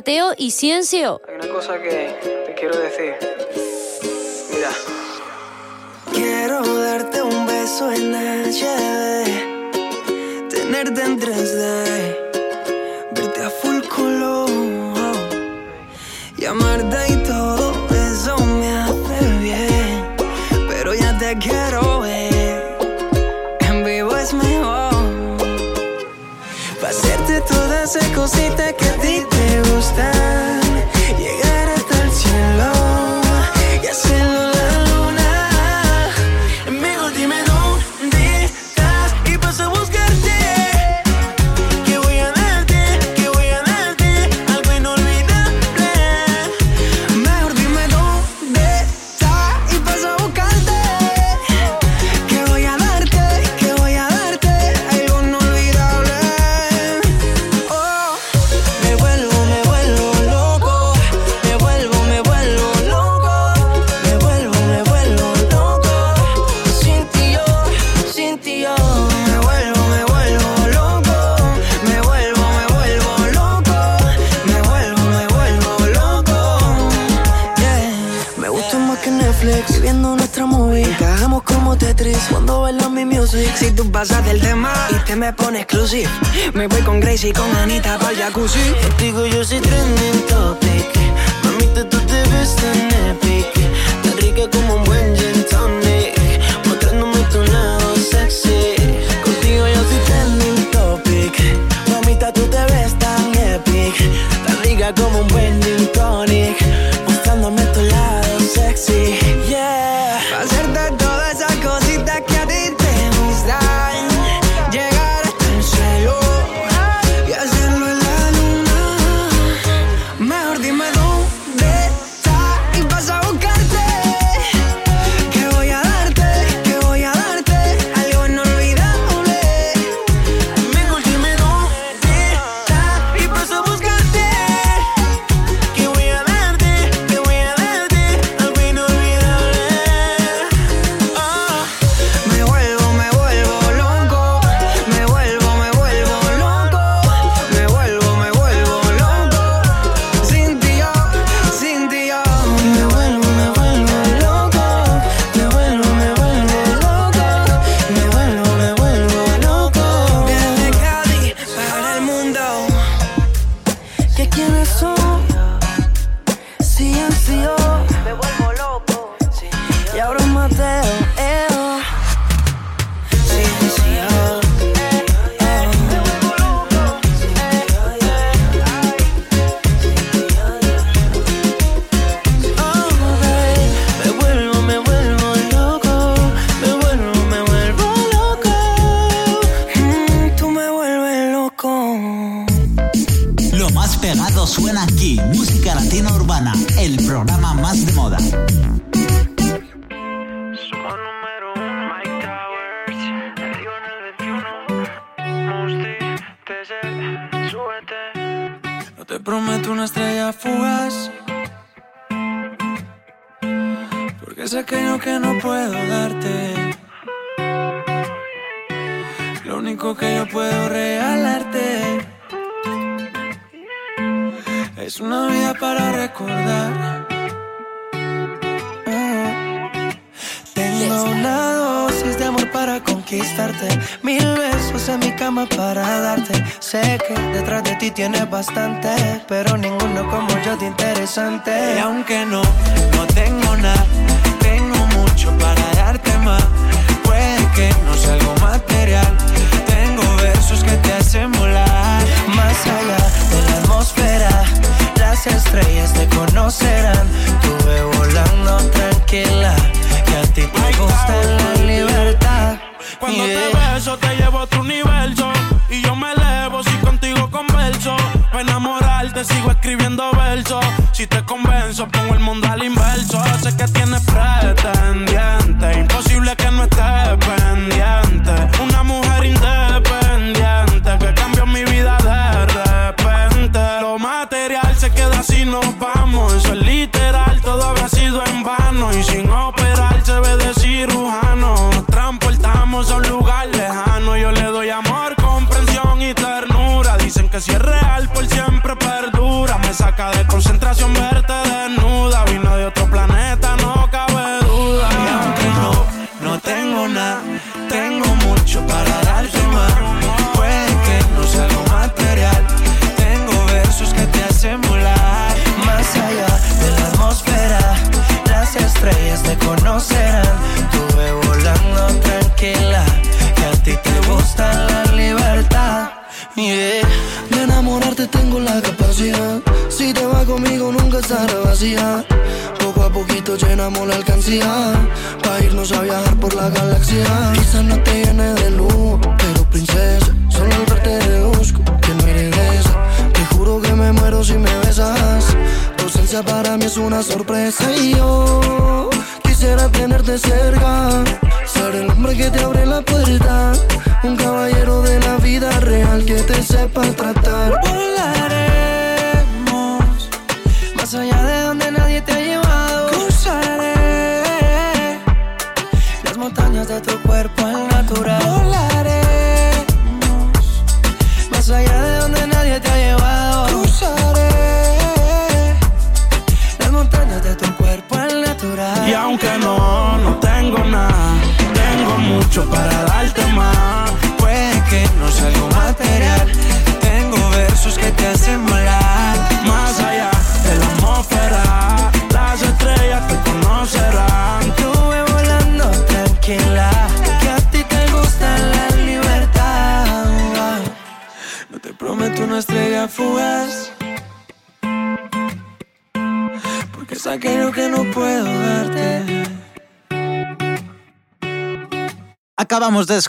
Mateo y Ciencio. Hay una cosa que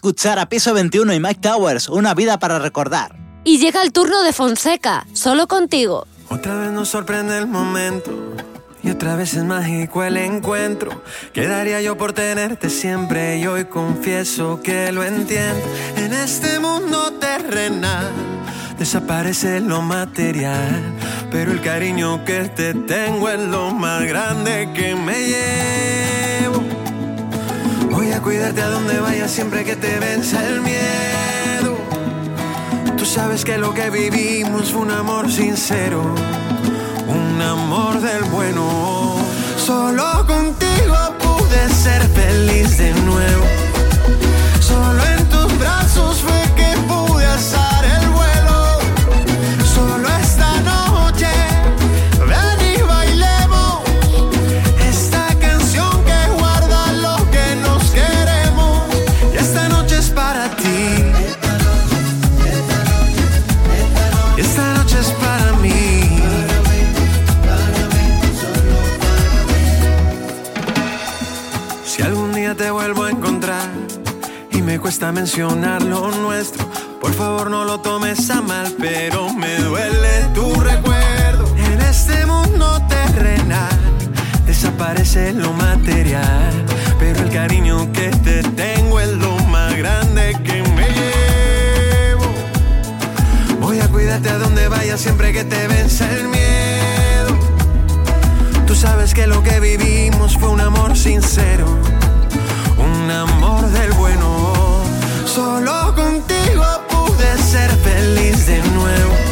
escuchar a Piso 21 y Mike Towers, Una vida para recordar. Y llega el turno de Fonseca, solo contigo. Otra vez nos sorprende el momento y otra vez es mágico el encuentro. Quedaría yo por tenerte siempre y hoy confieso que lo entiendo. En este mundo terrenal desaparece lo material, pero el cariño que te tengo es lo más grande que me llevo. Cuidarte a donde vayas siempre que te venza el miedo. Tú sabes que lo que vivimos fue un amor sincero, un amor del bueno. Solo contigo pude ser feliz de nuevo. Si algún día te vuelvo a encontrar y me cuesta mencionar lo nuestro, por favor no lo tomes a mal, pero me duele tu recuerdo. En este mundo terrenal desaparece lo material, pero el cariño que te tengo es lo más grande que me llevo. Voy a cuidarte a donde vayas siempre que te venza el miedo. Sabes que lo que vivimos fue un amor sincero, un amor del bueno. Solo contigo pude ser feliz de nuevo.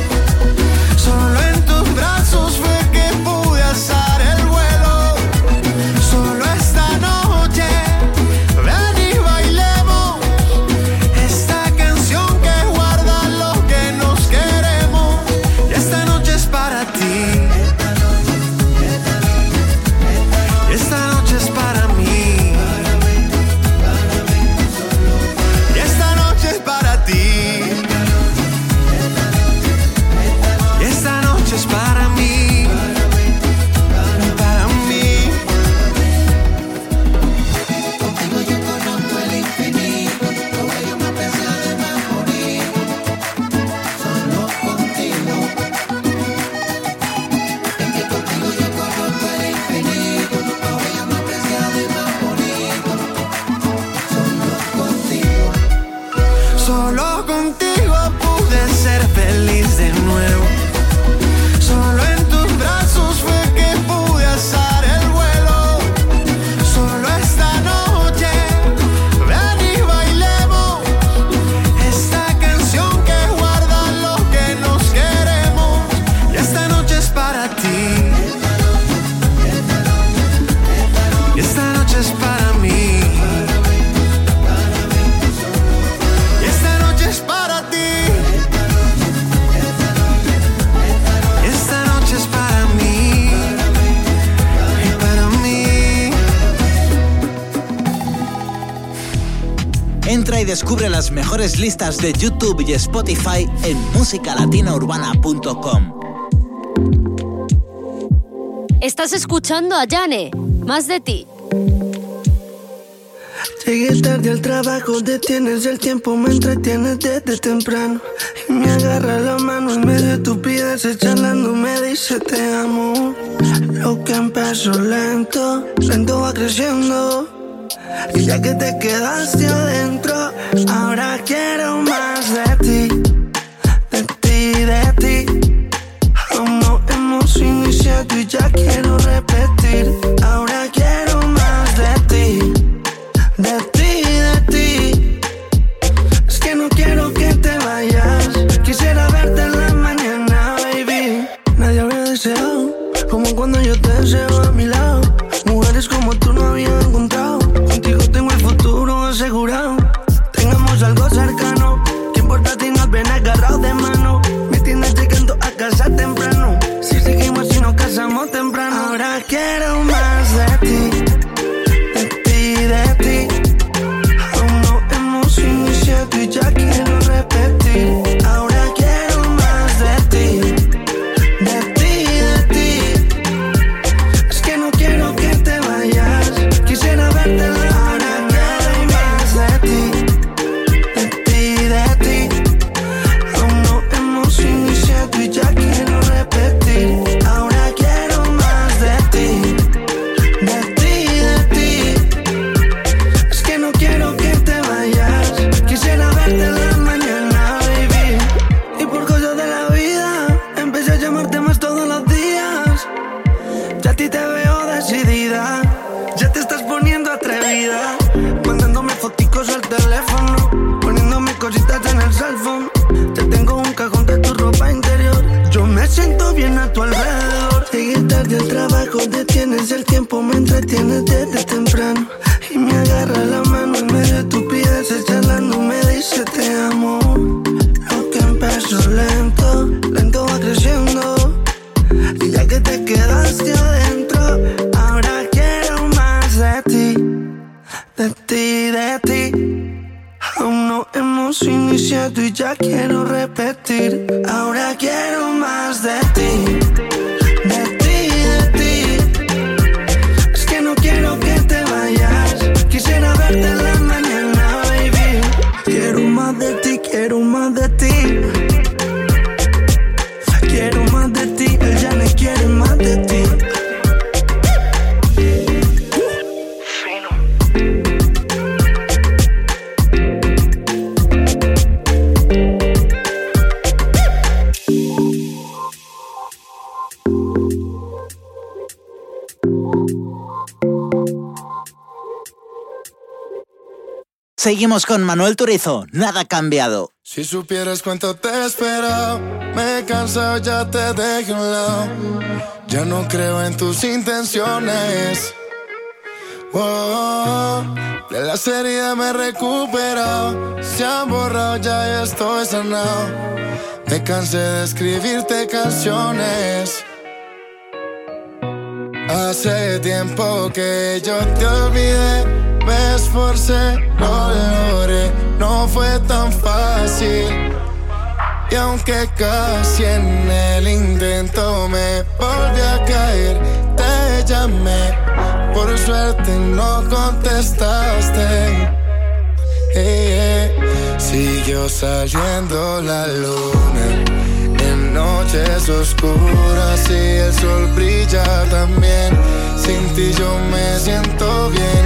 Descubre las mejores listas de YouTube y Spotify en musicalatinaurbana.com. Estás escuchando a Yane. Más de ti. Llegué tarde al trabajo, detienes el tiempo, me entretienes desde temprano. Y me agarra la mano en medio de estupideces, charlando, me dice te amo. Lo que empezó lento, lento va creciendo. Y ya que te quedaste adentro, ahora quiero más de Seguimos con Manuel Turizo, nada cambiado. Si supieras cuánto te he esperado, me he cansado, ya te dejé un lado. Ya no creo en tus intenciones. Oh, de la heridas me he recuperado. Se han borrado, ya estoy sanado. Me cansé de escribirte canciones. Hace tiempo que yo te olvidé, me esforcé, lo logré, no fue tan fácil. Y aunque casi en el intento me volví a caer, te llamé, por suerte no contestaste. Eh, eh. Siguió saliendo la luna noches oscuras y el sol brilla también. Sin ti yo me siento bien,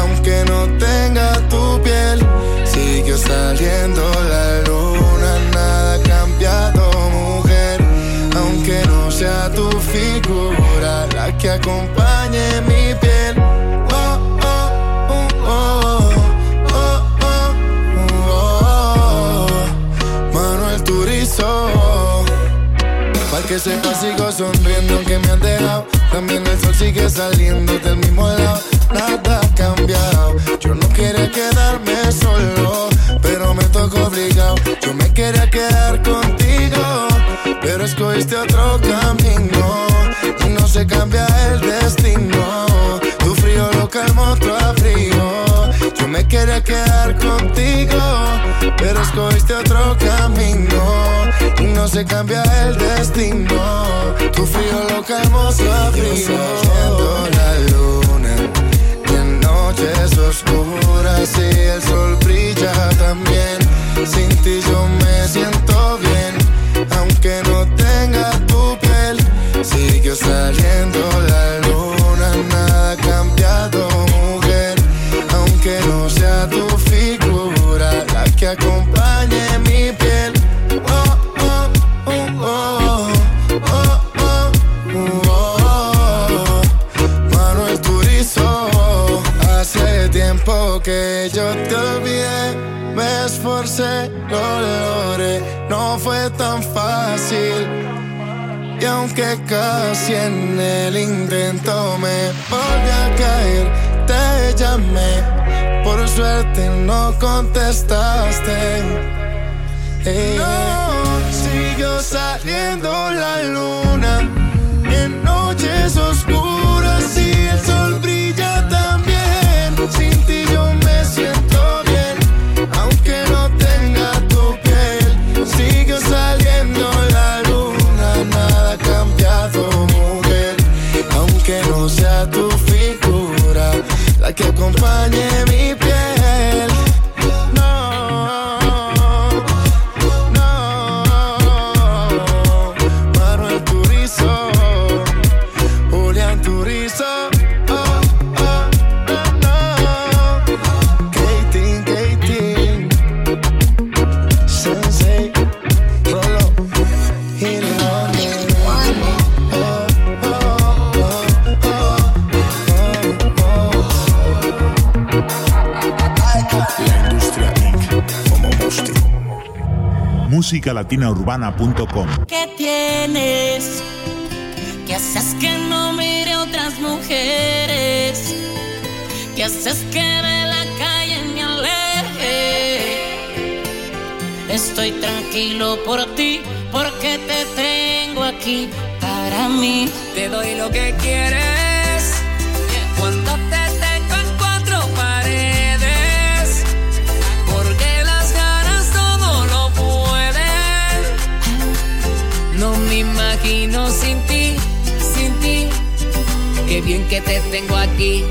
aunque no tenga tu piel. Siguió saliendo la luna, nada ha cambiado, mujer. Aunque no sea tu figura la que acompañe mi piel. Que sepa sigo sonriendo aunque me han dejado. También el sol sigue saliendo del mismo lado. Nada ha cambiado. Yo no quería quedarme solo Pero me tocó obligado Yo me quería quedar contigo Pero escogiste otro camino. Y no se cambia el destino. Tu frío lo calmó otro frío me quería quedar contigo, pero escogiste otro camino y no se cambia el destino. Tu frío lo calmó su abrigo. lo logré, no fue tan fácil. Y aunque casi en el intento me volví a caer, te llamé. Por suerte no contestaste. Hey. No siguió saliendo la luna. que acompañe mi musicalatinaurbana.com. ¿Qué tienes? ¿Qué haces que no mire otras mujeres? ¿Qué haces que de la calle me aleje? Estoy tranquilo por ti, porque te tengo aquí para mí. Te doy lo que quieres imagino sin ti, sin ti. Qué bien que te tengo aquí.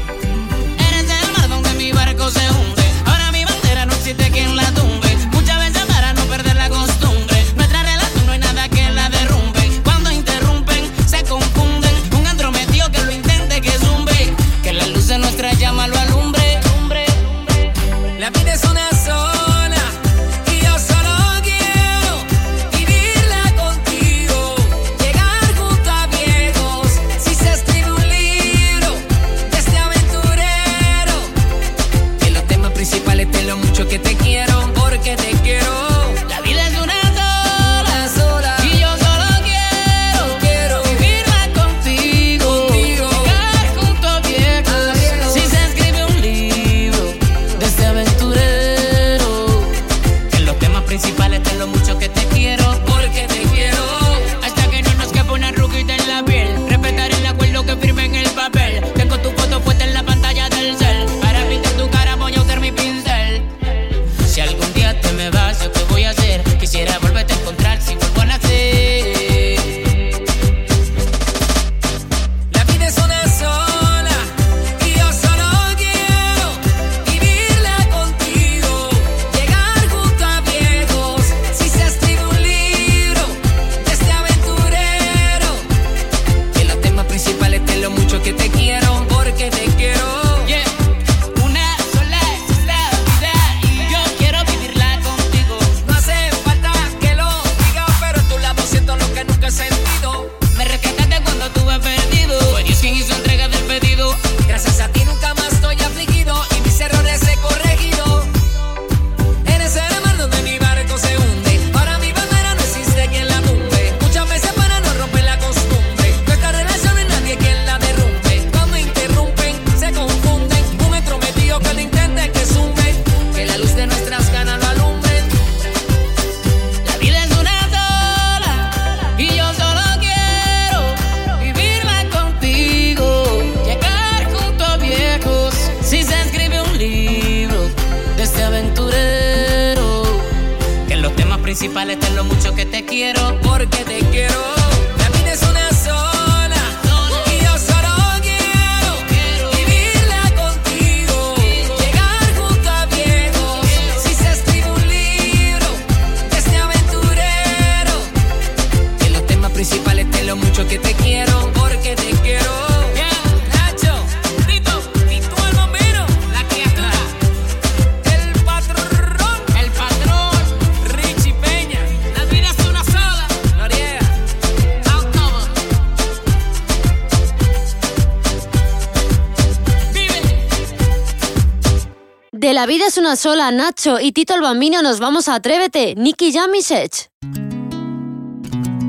Sola, Nacho y Tito el Bambino nos vamos a Atrévete, Nicky Jam.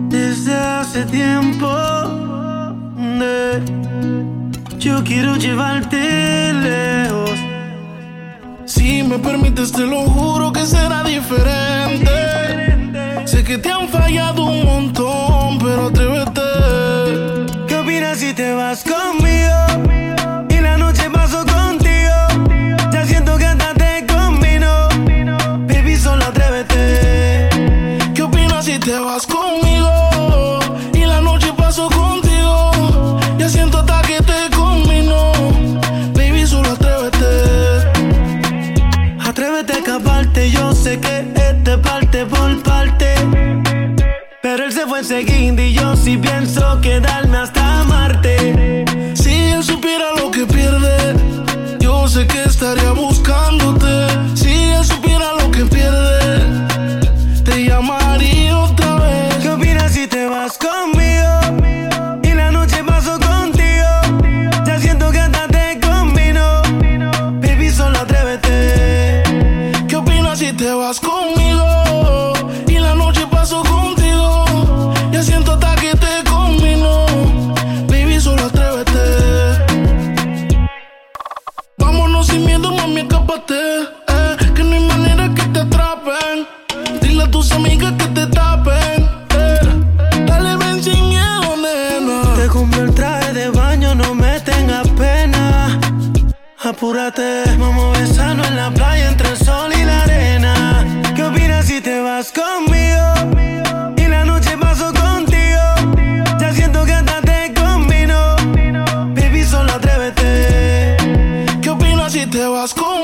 Desde hace tiempo yo quiero llevarte lejos. Si me permites, te lo juro que será diferente te vas con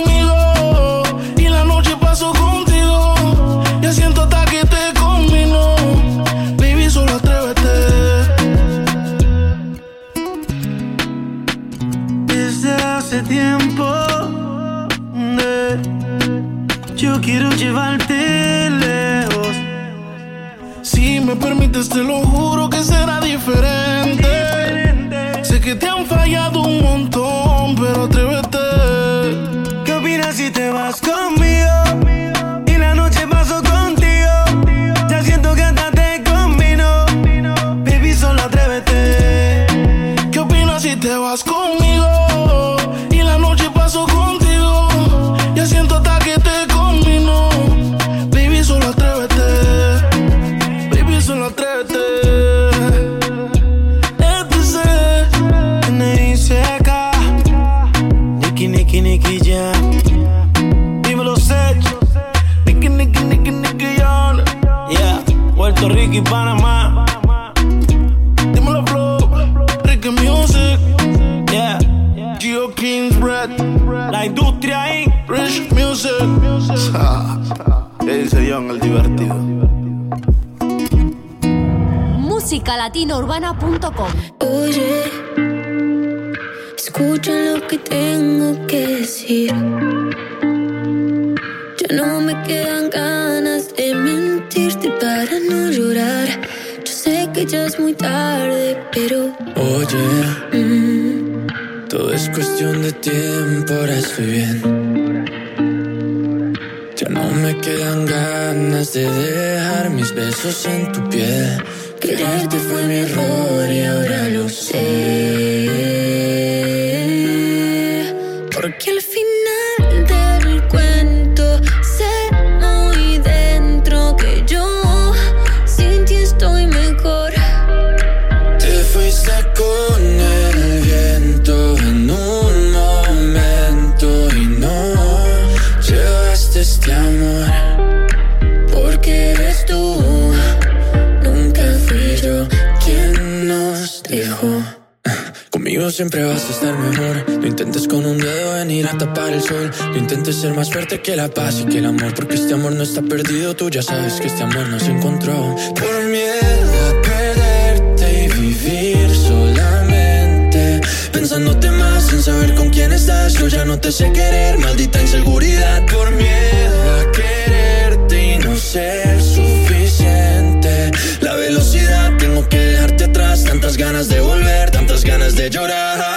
que la paz y que el amor, porque este amor no está perdido. Tú ya sabes que este amor no se encontró. Por miedo a perderte y vivir solamente. Pensándote más sin saber con quién estás. Yo ya no te sé querer, maldita inseguridad. Por miedo a quererte y no ser suficiente. La velocidad, tengo que dejarte atrás. Tantas ganas de volver, tantas ganas de llorar.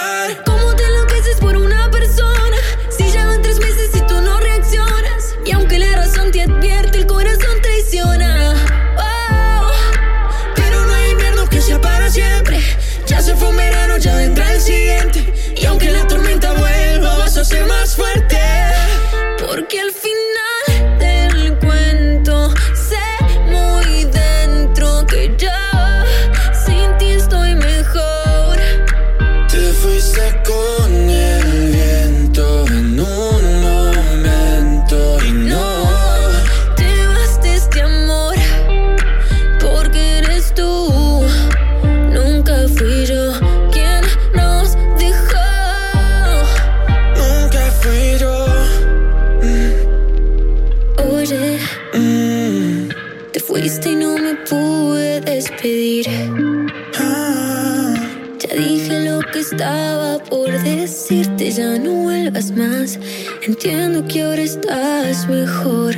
Decirte, ya no vuelvas más. Entiendo que ahora estás mejor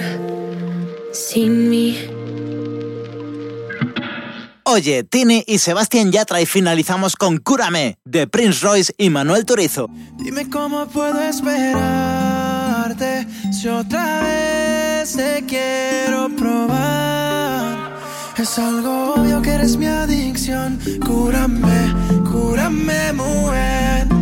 sin mí. Oye, Tini y Sebastián Yatra y finalizamos con Cúrame, de Prince Royce y Manuel Turizo. Dime cómo puedo esperarte si otra vez te quiero probar. Es algo obvio que eres mi adicción. Cúrame, cúrame, mujer.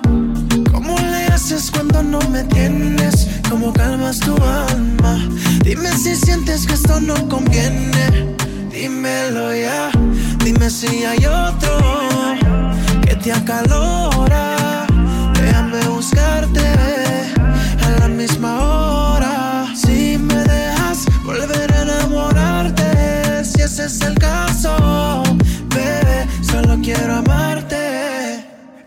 ¿Cómo le haces cuando no me tienes? ¿Cómo calmas tu alma? Dime si sientes que esto no conviene. Dímelo ya. Dime si hay otro que te acalora. Déjame buscarte a la misma hora. Si me dejas volver a enamorarte, si ese es el caso, bebé, solo quiero amarte.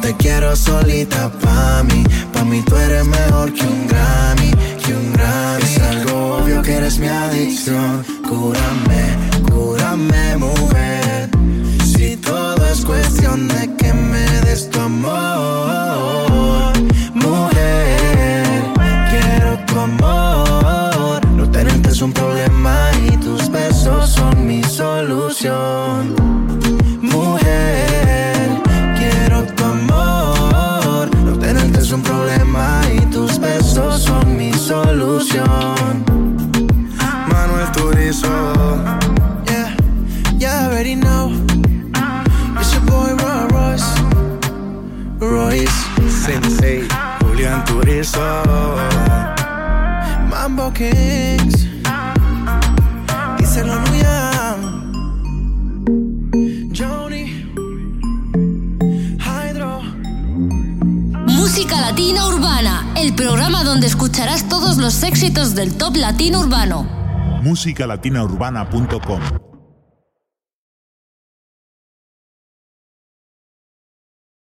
Te quiero solita pa' mí. Pa' mí tú eres mejor que un Grammy, que un Grammy. Es algo obvio que eres mi adicción. Cúrame, cúrame, mujer. Si todo es cuestión de que me des tu amor, mujer. Quiero tu amor. No tenerte es un problema y tus besos son mi solución. Besos son mi solución. Manuel Turizo. Yeah, yeah, I already know. It's your boy Roy Royce. Royce. Sensei. Julián Turizo. Mambo Kings. Díselo. Joni. Música Latina Urbana, el programa donde escucharás todos los éxitos del top latino urbano. musicalatinaurbana.com